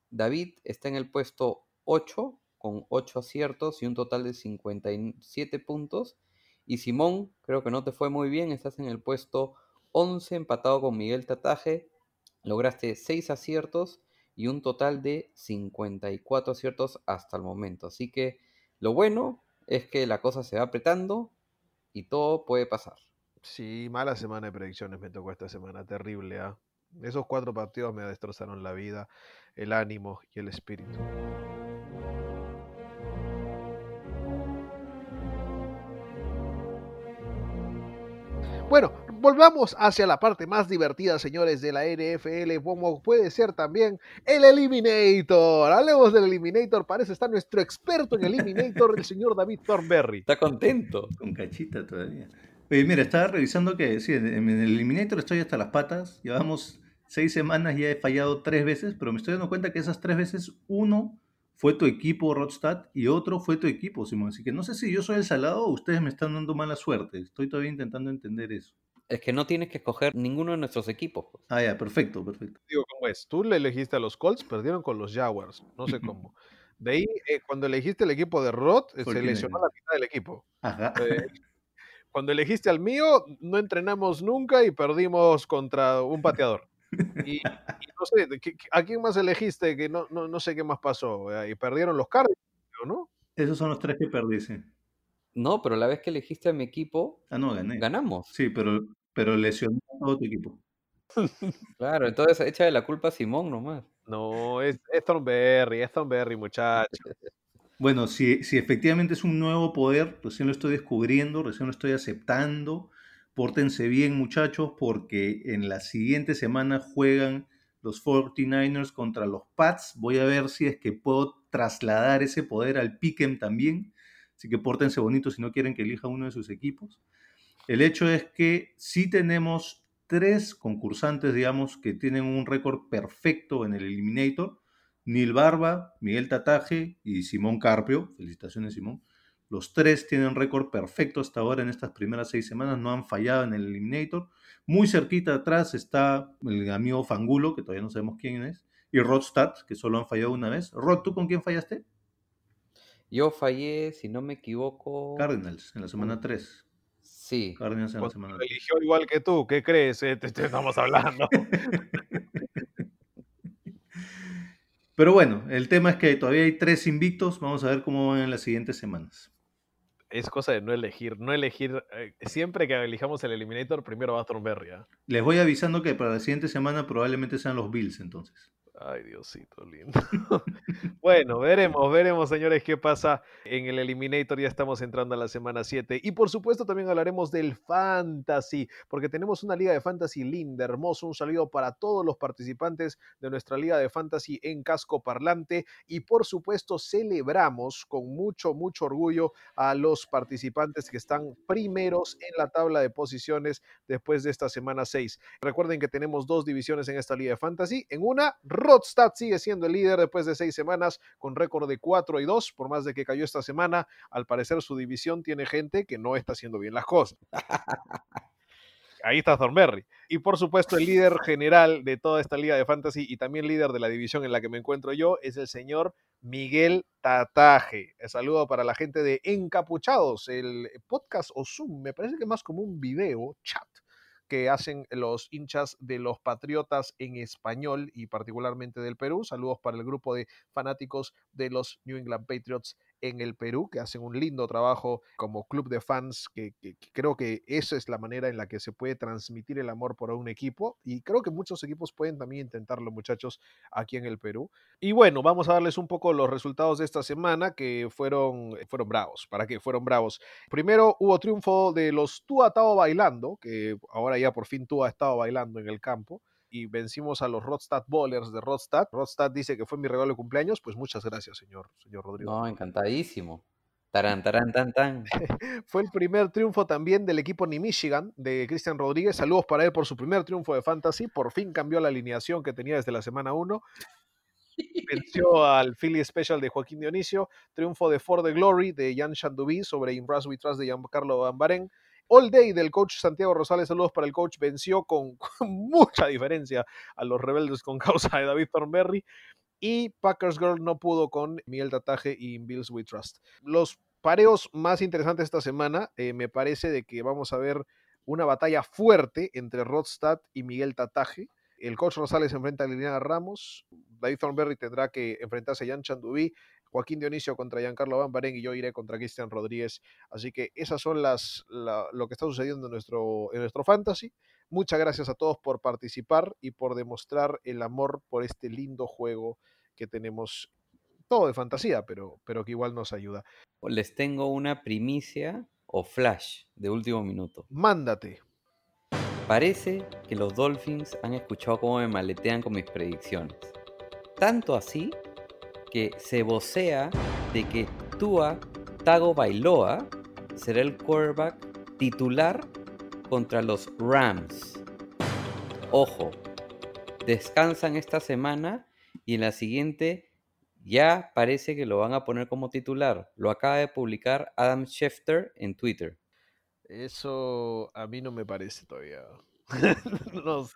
David está en el puesto 8 con 8 aciertos y un total de 57 puntos. Y Simón, creo que no te fue muy bien, estás en el puesto 11 empatado con Miguel Tataje. Lograste 6 aciertos y un total de 54 aciertos hasta el momento. Así que lo bueno es que la cosa se va apretando y todo puede pasar. Sí, mala semana de predicciones me tocó esta semana, terrible. ¿ah? Esos cuatro partidos me destrozaron la vida, el ánimo y el espíritu. Bueno, volvamos hacia la parte más divertida, señores, de la NFL, como puede ser también el Eliminator. Hablemos del Eliminator, parece estar nuestro experto en Eliminator, el señor David Thornberry. Está contento. Con cachita todavía. Oye, mira, estaba revisando que sí, en el Eliminator estoy hasta las patas. Llevamos seis semanas y he fallado tres veces, pero me estoy dando cuenta que esas tres veces, uno fue tu equipo, Rodstad, y otro fue tu equipo, Simón. Así que no sé si yo soy el salado o ustedes me están dando mala suerte. Estoy todavía intentando entender eso. Es que no tienes que escoger ninguno de nuestros equipos. pues. Ah, ya, perfecto, perfecto. Digo, ¿cómo es? Tú le elegiste a los Colts, perdieron con los Jaguars, no sé cómo. De ahí, eh, cuando elegiste el equipo de Roth, eh, se lesionó la mitad del equipo. Ajá. Eh, cuando elegiste al mío, no entrenamos nunca y perdimos contra un pateador. Y, y no sé, ¿de qué- qué- ¿a quién más elegiste? Que no, no, no sé qué más pasó. eh, Y perdieron los Cardinals, ¿no? Esos son los tres que perdí, sí. No, pero la vez que elegiste a mi equipo, Ah, no, gané. ganamos. Sí, pero, pero lesionó a todo tu equipo. Claro, entonces échale la culpa a Simón nomás. No, es, es Thornberry, es Thornberry, muchacho. Bueno, si, si efectivamente es un nuevo poder, recién lo estoy descubriendo, recién lo estoy aceptando. Pórtense bien, muchachos, porque en la siguiente semana juegan los 49ers contra los Pats. Voy a ver si es que puedo trasladar ese poder al Pick'em también. Así que pórtense bonito si no quieren que elija uno de sus equipos. El hecho es que sí tenemos tres concursantes, digamos, que tienen un récord perfecto en el Eliminator. Neil Barba, Miguel Tataje y Simón Carpio. Felicitaciones, Simón. Los tres tienen récord perfecto hasta ahora en estas primeras seis semanas, no han fallado en el Eliminator. Muy cerquita atrás está el amigo Fangulo, que todavía no sabemos quién es, y Rodstad, que solo han fallado una vez. Rod, ¿tú con quién fallaste? Yo fallé, si no me equivoco. Cardinals, en la semana 3. Sí, Cardinals en la Cuando semana lo 3. eligió igual que tú, ¿qué crees? Eh, te, te estamos hablando. Pero bueno, el tema es que todavía hay tres invictos. Vamos a ver cómo van en las siguientes semanas. Es cosa de no elegir, no elegir. eh, siempre que elijamos el Eliminator, primero va Thornberry. ¿ah? Les voy avisando que para la siguiente semana probablemente sean los Bills entonces. Ay, Diosito lindo. bueno, veremos, veremos, señores, qué pasa en el Eliminator. Ya estamos entrando a la semana 7. Y por supuesto, también hablaremos del Fantasy, porque tenemos una liga de Fantasy linda, hermoso. Un saludo para todos los participantes de nuestra liga de Fantasy en casco parlante. Y por supuesto, celebramos con mucho, mucho orgullo a los participantes que están primeros en la tabla de posiciones después de esta semana 6. Recuerden que tenemos dos divisiones en esta liga de fantasy. En una, Rodstad sigue siendo el líder después de seis semanas con récord de 4 y 2, por más de que cayó esta semana. Al parecer su división tiene gente que no está haciendo bien las cosas. Ahí está Thornberry. Y por supuesto, el líder general de toda esta liga de fantasy y también líder de la división en la que me encuentro yo es el señor Miguel Tataje. Saludo para la gente de Encapuchados, el podcast o Zoom, me parece que más como un video chat que hacen los hinchas de los Patriotas en español y particularmente del Perú. Saludos para el grupo de fanáticos de los New England Patriots en el Perú, que hacen un lindo trabajo como club de fans, que, creo que esa es la manera en la que se puede transmitir el amor por un equipo y creo que muchos equipos pueden también intentarlo, muchachos, aquí en el Perú. Y bueno, vamos a darles un poco los resultados de esta semana que fueron, fueron bravos, para que fueron bravos. Primero hubo triunfo de los Tua Tao bailando, que ahora ya por fin Tua ha estado bailando en el campo. Y vencimos a los Rodstad Bowlers de Rodstad. Rodstad dice que fue mi regalo de cumpleaños. Pues muchas gracias, señor, señor Rodrigo. no, encantadísimo. Tarán, tarán, tan, tan. Fue el primer triunfo también del equipo Ni Michigan de Cristian Rodríguez. Saludos para él por su primer triunfo de Fantasy. Por fin cambió la alineación que tenía desde la semana 1. Venció al Philly Special de Joaquín Dionisio. Triunfo de For the Glory de Jan Chandubi sobre Imbras We Trust de Giancarlo Bambarén. All Day del coach Santiago Rosales. Saludos para el coach. Venció con, mucha diferencia a los rebeldes con causa de David Thornberry. Y Packers Girl no pudo con Miguel Tataje y Bills We Trust. Los pareos más interesantes esta semana, eh, me parece de que vamos a ver una batalla fuerte entre Rodstad y Miguel Tataje. El coach Rosales enfrenta a Liliana Ramos. David Thornberry tendrá que enfrentarse a Jan Chandubí. Joaquín Dionisio contra Giancarlo Van Baren y yo iré contra Cristian Rodríguez. Así que esas son las la- lo que está sucediendo en nuestro, en nuestro fantasy. Muchas gracias a todos por participar y por demostrar el amor por este lindo juego que tenemos. Todo de fantasía, pero, pero que igual nos ayuda. Les tengo una primicia o flash de último minuto. Mándate. Parece que los Dolphins han escuchado cómo me maletean con mis predicciones. Tanto así que se vocea de que Tua Tago Bailoa será el quarterback titular contra los Rams. Ojo, descansan esta semana y en la siguiente ya parece que lo van a poner como titular. Lo acaba de publicar Adam Schefter en Twitter. Eso a mí no me parece todavía. no sé.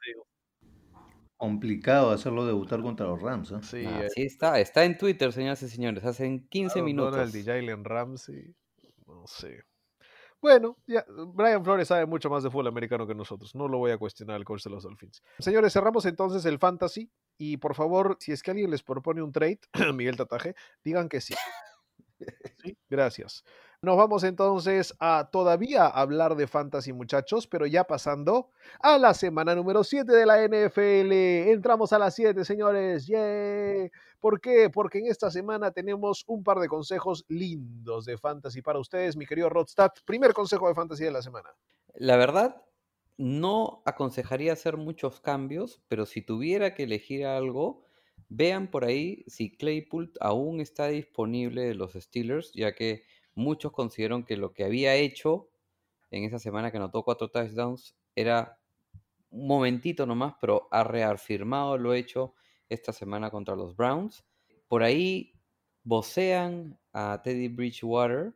Complicado hacerlo debutar contra los Rams. ¿eh? Sí, Ah, eh, sí está, está en Twitter, señoras y señores, hace 15 Aaron minutos. Donald y Jalen Ramsey. No sé. Bueno, ya, Brian Flores sabe mucho más de fútbol americano que nosotros. No lo voy a cuestionar al coach de los Dolphins. Señores, cerramos entonces el fantasy. Y por favor, si es que alguien les propone un trade, Miguel Tataje, digan que sí. Sí, gracias. Nos vamos entonces a todavía hablar de fantasy, muchachos, pero ya pasando a la semana número 7 de la NFL. Entramos a las 7, señores. ¡Yay! ¿Por qué? Porque en esta semana tenemos un par de consejos lindos de fantasy para ustedes, mi querido Rodstad. Primer consejo de fantasy de la semana. La verdad, no aconsejaría hacer muchos cambios, pero si tuviera que elegir algo, vean por ahí si Claypool aún está disponible de los Steelers, ya que muchos consideran que lo que había hecho en esa semana que anotó cuatro touchdowns era un momentito nomás, pero ha reafirmado lo hecho esta semana contra los Browns. Por ahí vocean a Teddy Bridgewater,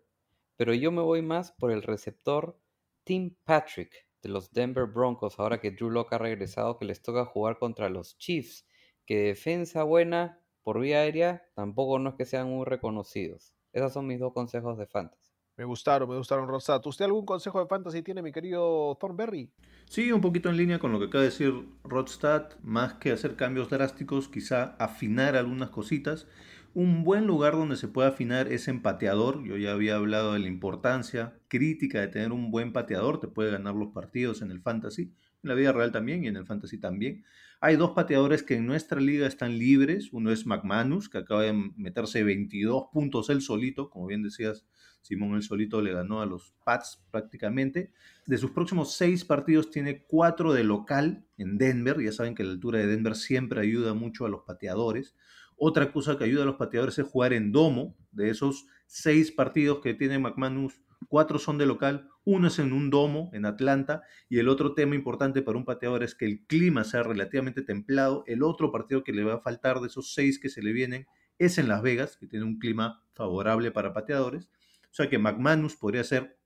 pero yo me voy más por el receptor Tim Patrick de los Denver Broncos, ahora que Drew Locke ha regresado, que les toca jugar contra los Chiefs, que defensa buena por vía aérea tampoco no es que sean muy reconocidos. Esos son mis dos consejos de fantasy. Me gustaron, me gustaron, Rodstad. ¿Usted algún consejo de fantasy tiene, mi querido Thornberry? Sí, un poquito en línea con lo que acaba de decir Rodstad, más que hacer cambios drásticos, quizá afinar algunas cositas. Un buen lugar donde se puede afinar es en pateador. Yo ya había hablado de la importancia crítica de tener un buen pateador, te puede ganar los partidos en el fantasy, en la vida real también y en el fantasy también. Hay dos pateadores que en nuestra liga están libres. Uno es McManus, que acaba de meterse 22 puntos él solito, como bien decías, Simón el solito le ganó a los Pats prácticamente. De sus próximos seis partidos tiene cuatro de local en Denver. Ya saben que la altura de Denver siempre ayuda mucho a los pateadores. Otra cosa que ayuda a los pateadores es jugar en domo. De esos seis partidos que tiene McManus, cuatro son de local, uno es en un domo en Atlanta y el otro tema importante para un pateador es que el clima sea relativamente templado. El otro partido que le va a faltar de esos seis que se le vienen es en Las Vegas, que tiene un clima favorable para pateadores. O sea que McManus podría ser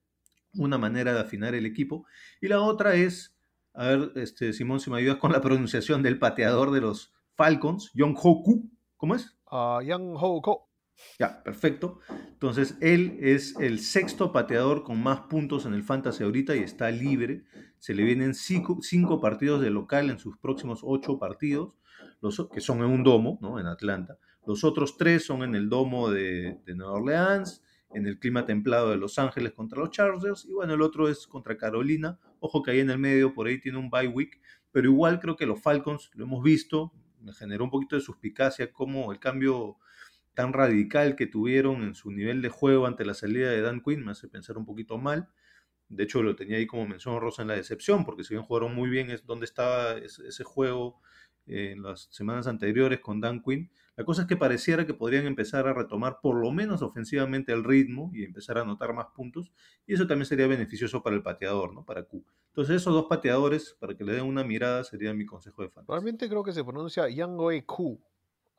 una manera de afinar el equipo. Y la otra es, a ver, este, Simón, si me ayudas con la pronunciación del pateador de los Falcons, Young Hoku, ¿cómo es? Uh, Young Ho Ko. Ya, perfecto. Entonces, él es el sexto pateador con más puntos en el Fantasy ahorita y está libre. Se le vienen cinco, cinco partidos de local en sus próximos ocho partidos, los, que son en un domo, ¿no? En Atlanta. Los otros tres son en el domo de, de Nueva Orleans, en el clima templado de Los Ángeles contra los Chargers, y bueno, el otro es contra Carolina. Ojo que ahí en el medio, por ahí tiene un bye week, pero igual creo que los Falcons, lo hemos visto, me generó un poquito de suspicacia como el cambio tan radical que tuvieron en su nivel de juego ante la salida de Dan Quinn me hace pensar un poquito mal. De hecho, lo tenía ahí como mención rosa en la decepción, porque si bien jugaron muy bien, es donde estaba ese, juego eh, en las semanas anteriores con Dan Quinn. La cosa es que pareciera que podrían empezar a retomar por lo menos ofensivamente el ritmo y empezar a anotar más puntos, y eso también sería beneficioso para el pateador, ¿no? Para Q. Entonces, esos dos pateadores, para que le den una mirada, sería mi consejo de fantasy. Realmente creo que se pronuncia Yang Q.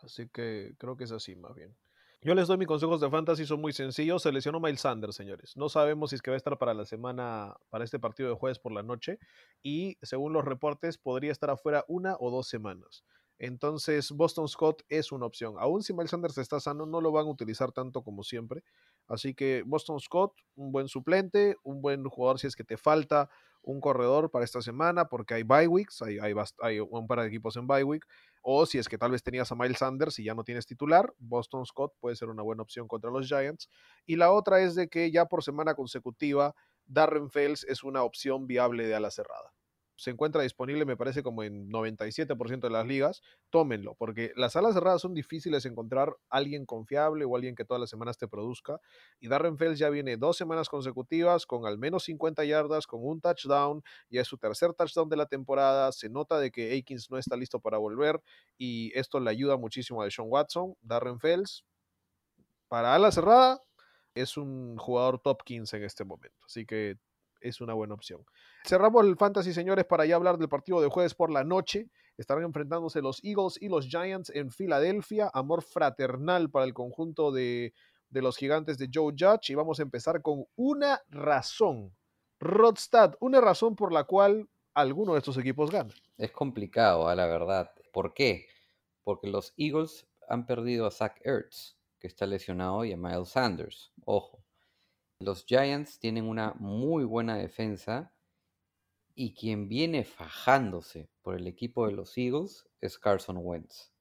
Así que creo que es así más bien. Yo les doy mis consejos de fantasy, son muy sencillos. Se lesionó Miles Sanders, señores. No sabemos si es que va a estar para la semana, para este partido de jueves por la noche. Y según los reportes, podría estar afuera una o dos semanas. Entonces, Boston Scott es una opción. Aún si Miles Sanders está sano, no lo van a utilizar tanto como siempre. Así que Boston Scott, un buen suplente, un buen jugador si es que te falta un corredor para esta semana porque hay bye weeks, hay, hay, hay un par de equipos en bye week, o si es que tal vez tenías a Miles Sanders y ya no tienes titular, Boston Scott puede ser una buena opción contra los Giants. Y la otra es de que ya por semana consecutiva, Darren Fells es una opción viable de ala cerrada. Se encuentra disponible, me parece, como en 97% de las ligas. Tómenlo, porque las alas cerradas son difíciles encontrar alguien confiable o alguien que todas las semanas te produzca. Y Darren Fells ya viene dos semanas consecutivas con al menos 50 yardas, con un touchdown. Ya es su tercer touchdown de la temporada. Se nota de que Aikins no está listo para volver y esto le ayuda muchísimo a Deshaun Watson. Darren Fells, para ala cerrada, es un jugador top 15 en este momento. Así que es una buena opción. Cerramos el fantasy, señores, para ya hablar del partido de jueves por la noche. Estarán enfrentándose los Eagles y los Giants en Filadelfia. Amor fraternal para el conjunto de, de los gigantes de Joe Judge. Y vamos a empezar con una razón. Rodstad, una razón por la cual alguno de estos equipos gana. Es complicado, a la verdad. ¿Por qué? Porque los Eagles han perdido a Zach Ertz, que está lesionado, y a Miles Sanders. Ojo. Los Giants tienen una muy buena defensa y quien viene fajándose por el equipo de los Eagles es Carson Wentz.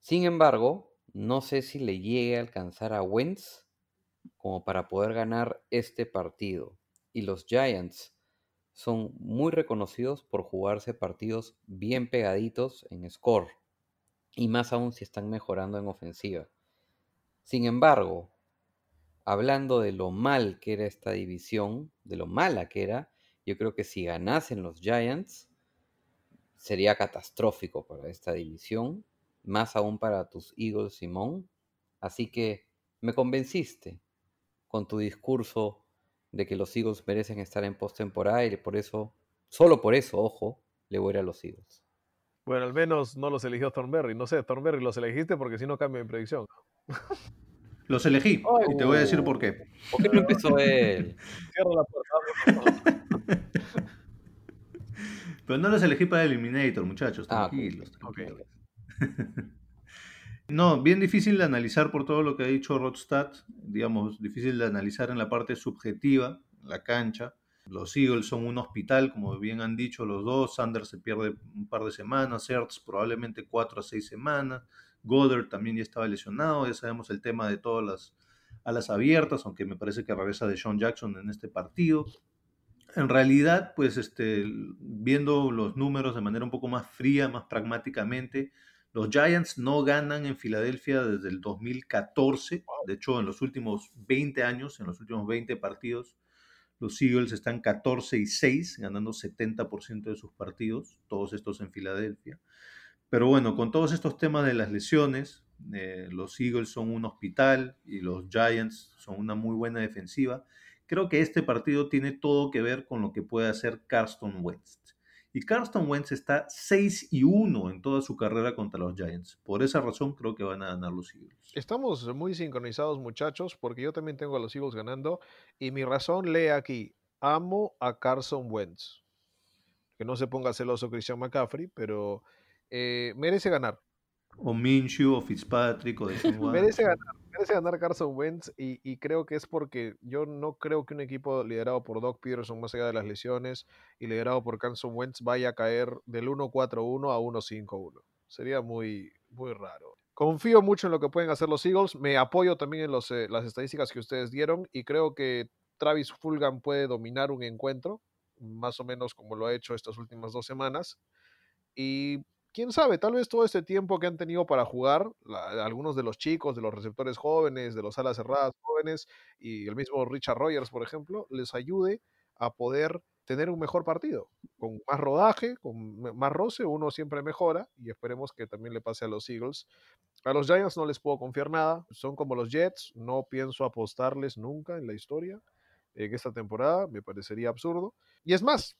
Sin embargo, no sé si le llegue a alcanzar a Wentz como para poder ganar este partido. Y los Giants son muy reconocidos por jugarse partidos bien pegaditos en score. Y más aún si están mejorando en ofensiva. Sin embargo, hablando de lo mal que era esta división, de lo mala que era, yo creo que si ganasen los Giants, sería catastrófico para esta división, más aún para tus Eagles, Simón. Así que me convenciste con tu discurso de que los Eagles merecen estar en postemporada y por eso, solo por eso, ojo, le voy a ir a los Eagles. Bueno, al menos no los eligió Thornberry. No sé, Thornberry los elegiste porque si no cambia mi predicción. Los elegí Ay, y te voy a decir por qué. ¿Por qué no empezó él? Cierra la puerta. Pero no los elegí para Eliminator, muchachos, Ah, tranquilos. ok. tranquilos. No, bien difícil de analizar por todo lo que ha dicho Rodstad, digamos, difícil de analizar en la parte subjetiva, la cancha. Los Eagles son un hospital, como bien han dicho los dos. Sanders se pierde un par de semanas, Ertz probablemente cuatro a seis semanas. Goddard también ya estaba lesionado, ya sabemos el tema de todas las alas abiertas, aunque me parece que regresa de Sean Jackson en este partido. En realidad, pues este, viendo los números de manera un poco más fría, más pragmáticamente, los Giants no ganan en Filadelfia desde el 2014. De hecho, en los últimos 20 años, en los últimos 20 partidos, los Eagles están 14 y 6, ganando 70% de sus partidos, todos estos en Filadelfia. Pero bueno, con todos estos temas de las lesiones, eh, los Eagles son un hospital y los Giants son una muy buena defensiva. Creo que este partido tiene todo que ver con lo que puede hacer Carson Wentz. Y Carson Wentz está 6 y 1 en toda su carrera contra los Giants. Por esa razón creo que van a ganar los Eagles. Estamos muy sincronizados, muchachos, porque yo también tengo a los Eagles ganando. Y mi razón lee aquí: amo a Carson Wentz. Que no se ponga celoso Christian McCaffrey, pero eh, merece ganar. O Minshew, o Fitzpatrick, o Watson. Merece ganar, merece ganar Carson Wentz y, y creo que es porque yo no creo que un equipo liderado por Doc Peterson, más allá de las lesiones, y liderado por Carson Wentz vaya a caer del 1-4-1 a 1-5-1. Sería muy, muy raro. Confío mucho en lo que pueden hacer los Eagles. Me apoyo también en los, eh, las estadísticas que ustedes dieron y creo que Travis Fulgham puede dominar un encuentro, más o menos como lo ha hecho estas últimas dos semanas. Y quién sabe, tal vez todo este tiempo que han tenido para jugar, la- algunos de los chicos, de los receptores jóvenes, de los alas cerradas jóvenes y el mismo Richard Rogers, por ejemplo, les ayude a poder tener un mejor partido. Con más rodaje, con más roce, uno siempre mejora y esperemos que también le pase a los Eagles. A los Giants no les puedo confiar nada, son como los Jets, no pienso apostarles nunca en la historia en esta temporada, me parecería absurdo. Y es más,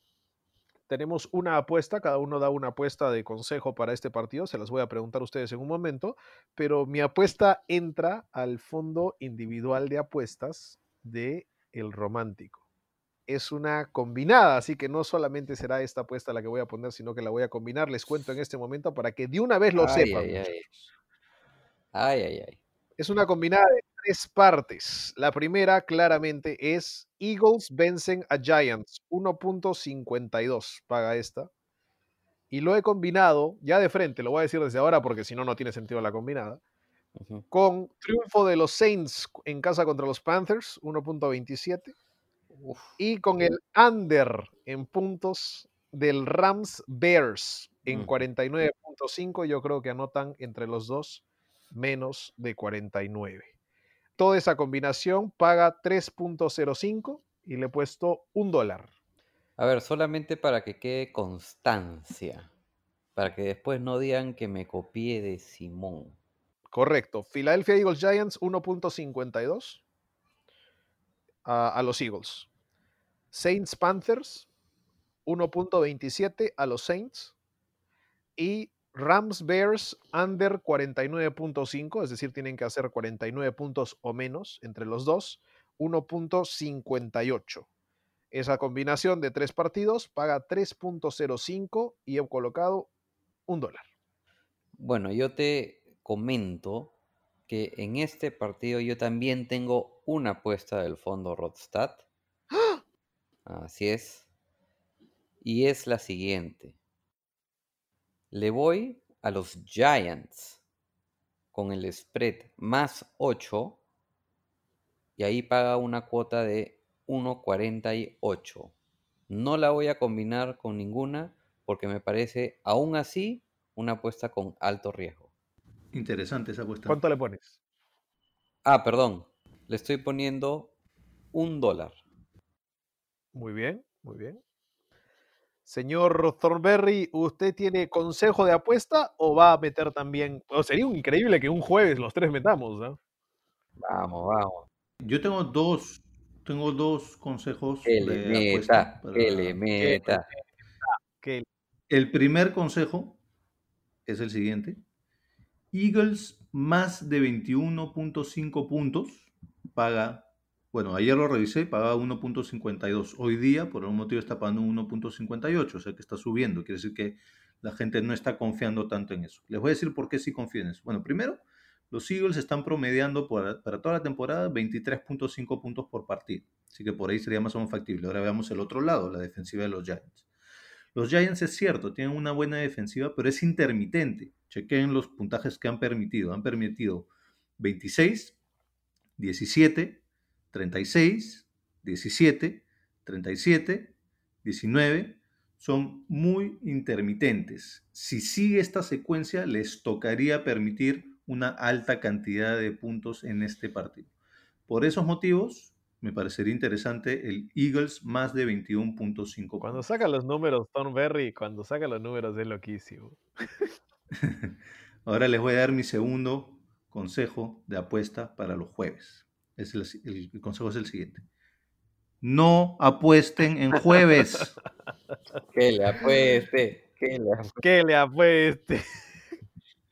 tenemos una apuesta, cada uno da una apuesta de consejo para este partido, se las voy a preguntar a ustedes en un momento, pero mi apuesta entra al fondo individual de apuestas de El Romántico. Es una combinada, así que no solamente será esta apuesta la que voy a poner, sino que la voy a combinar. Les cuento en este momento para que de una vez lo Ay, sepan. ay, ay. Ay, ay, ay. Es una combinada de tres partes. La primera, claramente, es Eagles vencen a Giants. 1.52 paga esta. Y lo he combinado, ya de frente, lo voy a decir desde ahora porque si no, no tiene sentido la combinada, con triunfo de los Saints en casa contra los Panthers, 1.27. Uf, Y con el under en puntos del Rams Bears en Mm. 49.5, yo creo que anotan entre los dos menos de 49. Toda esa combinación paga 3.05 y le he puesto un dólar. A ver, solamente para que quede constancia, para que después no digan que me copié de Simón. Correcto. Philadelphia Eagles Giants 1.52 a, a los Eagles. Saints Panthers 1.27 a los Saints. Y Rams Bears under 49.5, es decir, tienen que hacer 49 puntos o menos entre los dos, 1.58. Esa combinación de tres partidos paga 3.05 y he colocado un dólar. Bueno, yo te comento que en este partido yo también tengo una apuesta del fondo Rodstad. Así es. Y es la siguiente. Le voy a los Giants con el spread más 8 y ahí paga una cuota de 1.48. No la voy a combinar con ninguna porque me parece aún así una apuesta con alto riesgo. Interesante esa apuesta. ¿Cuánto le pones? Ah, perdón. Le estoy poniendo un dólar. Muy bien, muy bien. Señor Thornberry, ¿usted tiene consejo de apuesta o va a meter también? o sería un- increíble que un jueves los tres metamos, ¿no? Vamos, vamos. Yo tengo dos, tengo dos consejos Que le de apuesta meta, para- que le meta. El primer consejo es el siguiente. Eagles más de 21.5 puntos paga, bueno, ayer lo revisé, pagaba 1.52. Hoy día, por algún motivo, está pagando 1.58, o sea que está subiendo. Quiere decir que la gente no está confiando tanto en eso. Les voy a decir por qué sí confío en eso. Bueno, primero, los Eagles están promediando para toda la temporada 23.5 puntos por partido. Así que por ahí sería más o menos factible. Ahora veamos el otro lado, la defensiva de los Giants. Los Giants es cierto, tienen una buena defensiva, pero es intermitente. Chequen los puntajes que han permitido. Han permitido 26, 17, 36, 17, 37, 19. Son muy intermitentes. Si sigue esta secuencia, les tocaría permitir una alta cantidad de puntos en este partido. Por esos motivos, me parecería interesante el Eagles más de 21.5 cuando saca los números, Thornberry, cuando saca los números es loquísimo. Ahora les voy a dar mi segundo consejo de apuesta para los jueves. Es el, el- el consejo es el siguiente. No apuesten en jueves. Que le apueste, que le apueste. ¿Qué le apueste?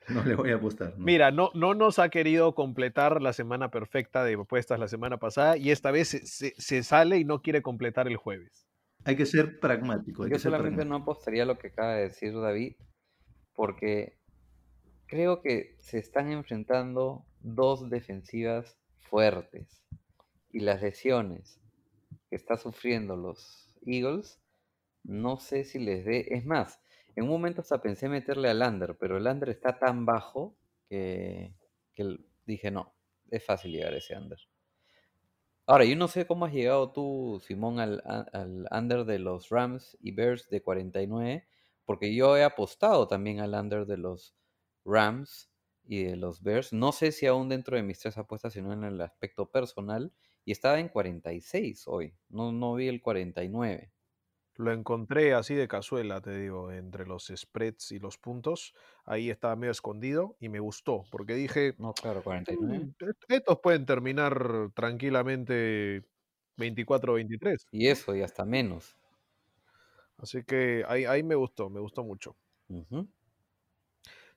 No le voy a apostar. no. Mira, no, no nos ha querido completar la semana perfecta de apuestas la semana pasada y esta vez se, se- se sale y no quiere completar el jueves. Hay que ser pragmático. Hay Yo que ser solamente no apostaría lo que acaba de decir David, porque creo que se están enfrentando dos defensivas fuertes y las lesiones que está sufriendo los Eagles, no sé si les dé. Es más, en un momento hasta pensé meterle al under, pero el under está tan bajo que, que dije no, es fácil llegar a ese under. Ahora, yo no sé cómo has llegado tú, Simón, al, al under de los Rams y Bears de 49, porque yo he apostado también al under de los Rams y de los Bears. No sé si aún dentro de mis tres apuestas, sino en el aspecto personal, y estaba en 46 hoy, no, no vi el 49. Lo encontré así de cazuela, te digo, entre los spreads y los puntos. Ahí estaba medio escondido y me gustó, porque dije, No, claro, 49. "Mm, est- estos pueden terminar tranquilamente 24-23. Y eso, y hasta menos. Así que ahí, ahí me gustó, me gustó mucho. Ujú.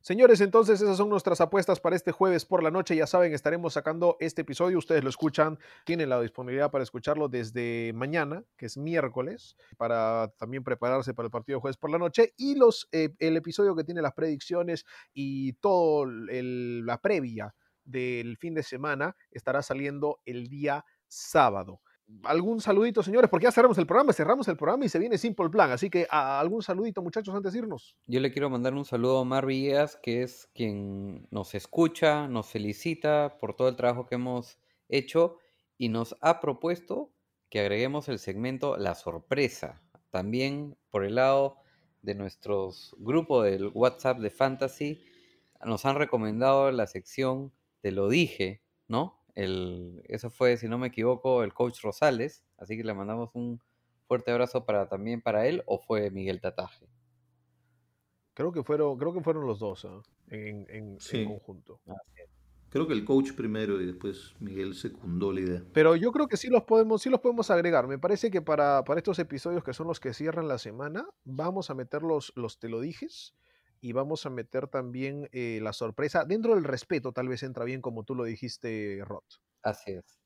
Señores, entonces esas son nuestras apuestas para este jueves por la noche. Ya saben, estaremos sacando este episodio. Ustedes lo escuchan, tienen la disponibilidad para escucharlo desde mañana, que es miércoles, para también prepararse para el partido jueves por la noche. Y los, eh, el episodio que tiene las predicciones y todo el- la previa del fin de semana estará saliendo el día sábado. ¿Algún saludito, señores? Porque ya cerramos el programa, cerramos el programa y se viene Simple Plan. Así que a- algún saludito, muchachos, antes de irnos. Yo le quiero mandar un saludo a Omar Villegas, que es quien nos escucha, nos felicita por todo el trabajo que hemos hecho y nos ha propuesto que agreguemos el segmento La Sorpresa. También por el lado de nuestros grupos del WhatsApp de Fantasy, nos han recomendado la sección Te lo dije, ¿no? El, eso fue, si no me equivoco, el coach Rosales, así que le mandamos un fuerte abrazo para, también para él, o fue Miguel Tataje. Creo que fueron, creo que fueron los dos ¿ah? en, en- conjunto. Creo que el coach primero y después Miguel secundó la idea. Pero yo creo que sí los podemos, sí los podemos agregar. Me parece que para, para estos episodios que son los que cierran la semana, vamos a meter los, los te lo dijes y vamos a meter también eh, la sorpresa. Dentro del respeto, tal vez entra bien como tú lo dijiste, Rod. Así es,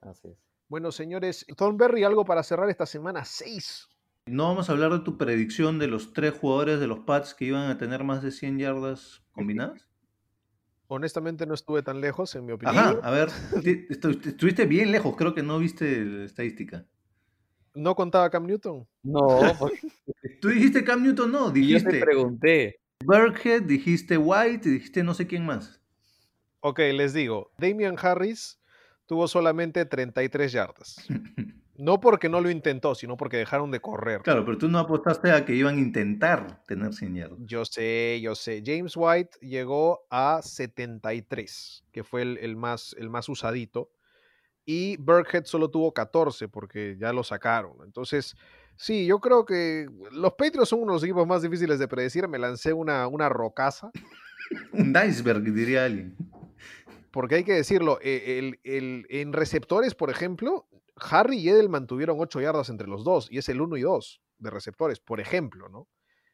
así es. Bueno, señores, Thornberry, algo para cerrar esta semana 6. No vamos a hablar de tu predicción de los tres jugadores de los Pats que iban a tener más de 100 yardas combinadas. Honestamente no estuve tan lejos, en mi opinión. Ajá, a ver, estuviste bien lejos, creo que no viste la estadística. No contaba Cam Newton. No, porque Tú dijiste Cam Newton, no, yo te dijiste pregunté. Burkhead, dijiste White, y dijiste no sé quién más. Ok, les digo, Damian Harris tuvo solamente 33 yardas. No porque no lo intentó, sino porque dejaron de correr. Claro, pero tú no apostaste a que iban a intentar tener 100 yardas. Yo sé, yo sé. James White llegó a 73, que fue el, el más, el más usadito. Y Burkhead solo tuvo 14 porque ya lo sacaron. Entonces, sí, yo creo que los Patriots son uno de los equipos más difíciles de predecir. Me lancé una, una rocaza, Un iceberg, diría alguien. porque hay que decirlo, eh, el- el- en receptores, por ejemplo, Harry y Edelman tuvieron 8 yardas entre los dos, y es el 1 y 2 de receptores, por ejemplo, ¿no?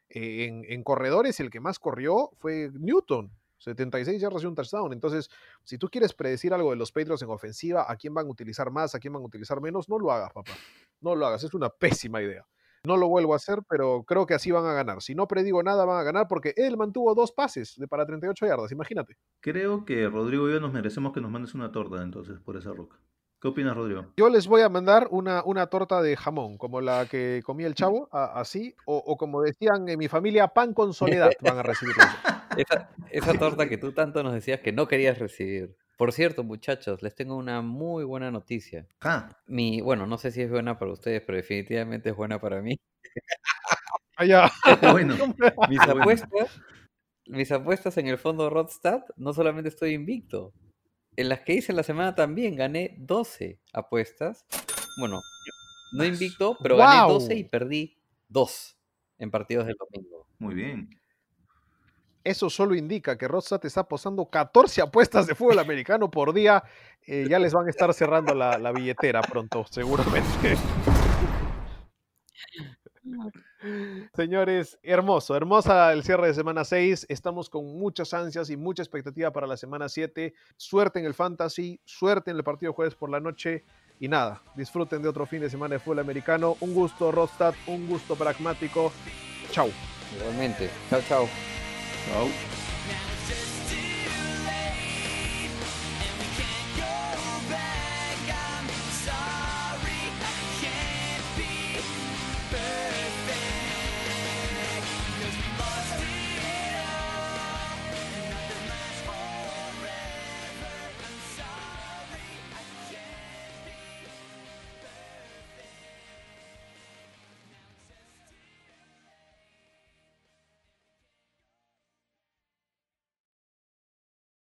Eh, en, en corredores, el que más corrió fue Newton, 76 yardas y un touchdown. Entonces, si tú quieres predecir algo de los Patriots en ofensiva, a quién van a utilizar más, a quién van a utilizar menos, no lo hagas, papá. No lo hagas, es una pésima idea. No lo vuelvo a hacer, pero creo que así van a ganar. Si no predigo nada, van a ganar porque Edelman tuvo dos pases de para 38 yardas, imagínate. Creo que Rodrigo y yo nos merecemos que nos mandes una torta entonces por esa roca. ¿Qué opinas, Rodrigo? Yo les voy a mandar una, una torta de jamón, como la que comía el chavo, a- así, o, o como decían en mi familia, pan con soledad van a recibir. Esa, esa torta que tú tanto nos decías que no querías recibir. Por cierto, muchachos, les tengo una muy buena noticia. Ah, Mi, bueno, no sé si es buena para ustedes, pero definitivamente es buena para mí. Allá. bueno. Mis Bueno. apuestas, mis apuestas en el fondo Rodstad, no solamente estoy invicto. En las que hice la semana también gané 12 apuestas. Bueno, no invicto, pero gané ¡Guau! 12 y perdí 2 en partidos del domingo. Muy bien. Eso solo indica que Rodstat está apostando 14 apuestas de fútbol americano por día. Eh, ya les van a estar cerrando la, la billetera pronto, seguramente. Señores, hermoso, hermosa el cierre de semana 6. Estamos con muchas ansias y mucha expectativa para la semana 7. Suerte en el fantasy, suerte en el partido jueves por la noche. Y nada, disfruten de otro fin de semana de fútbol americano. Un gusto, Rostad, un gusto pragmático. Chau. Igualmente. Chao, chao. Ouch.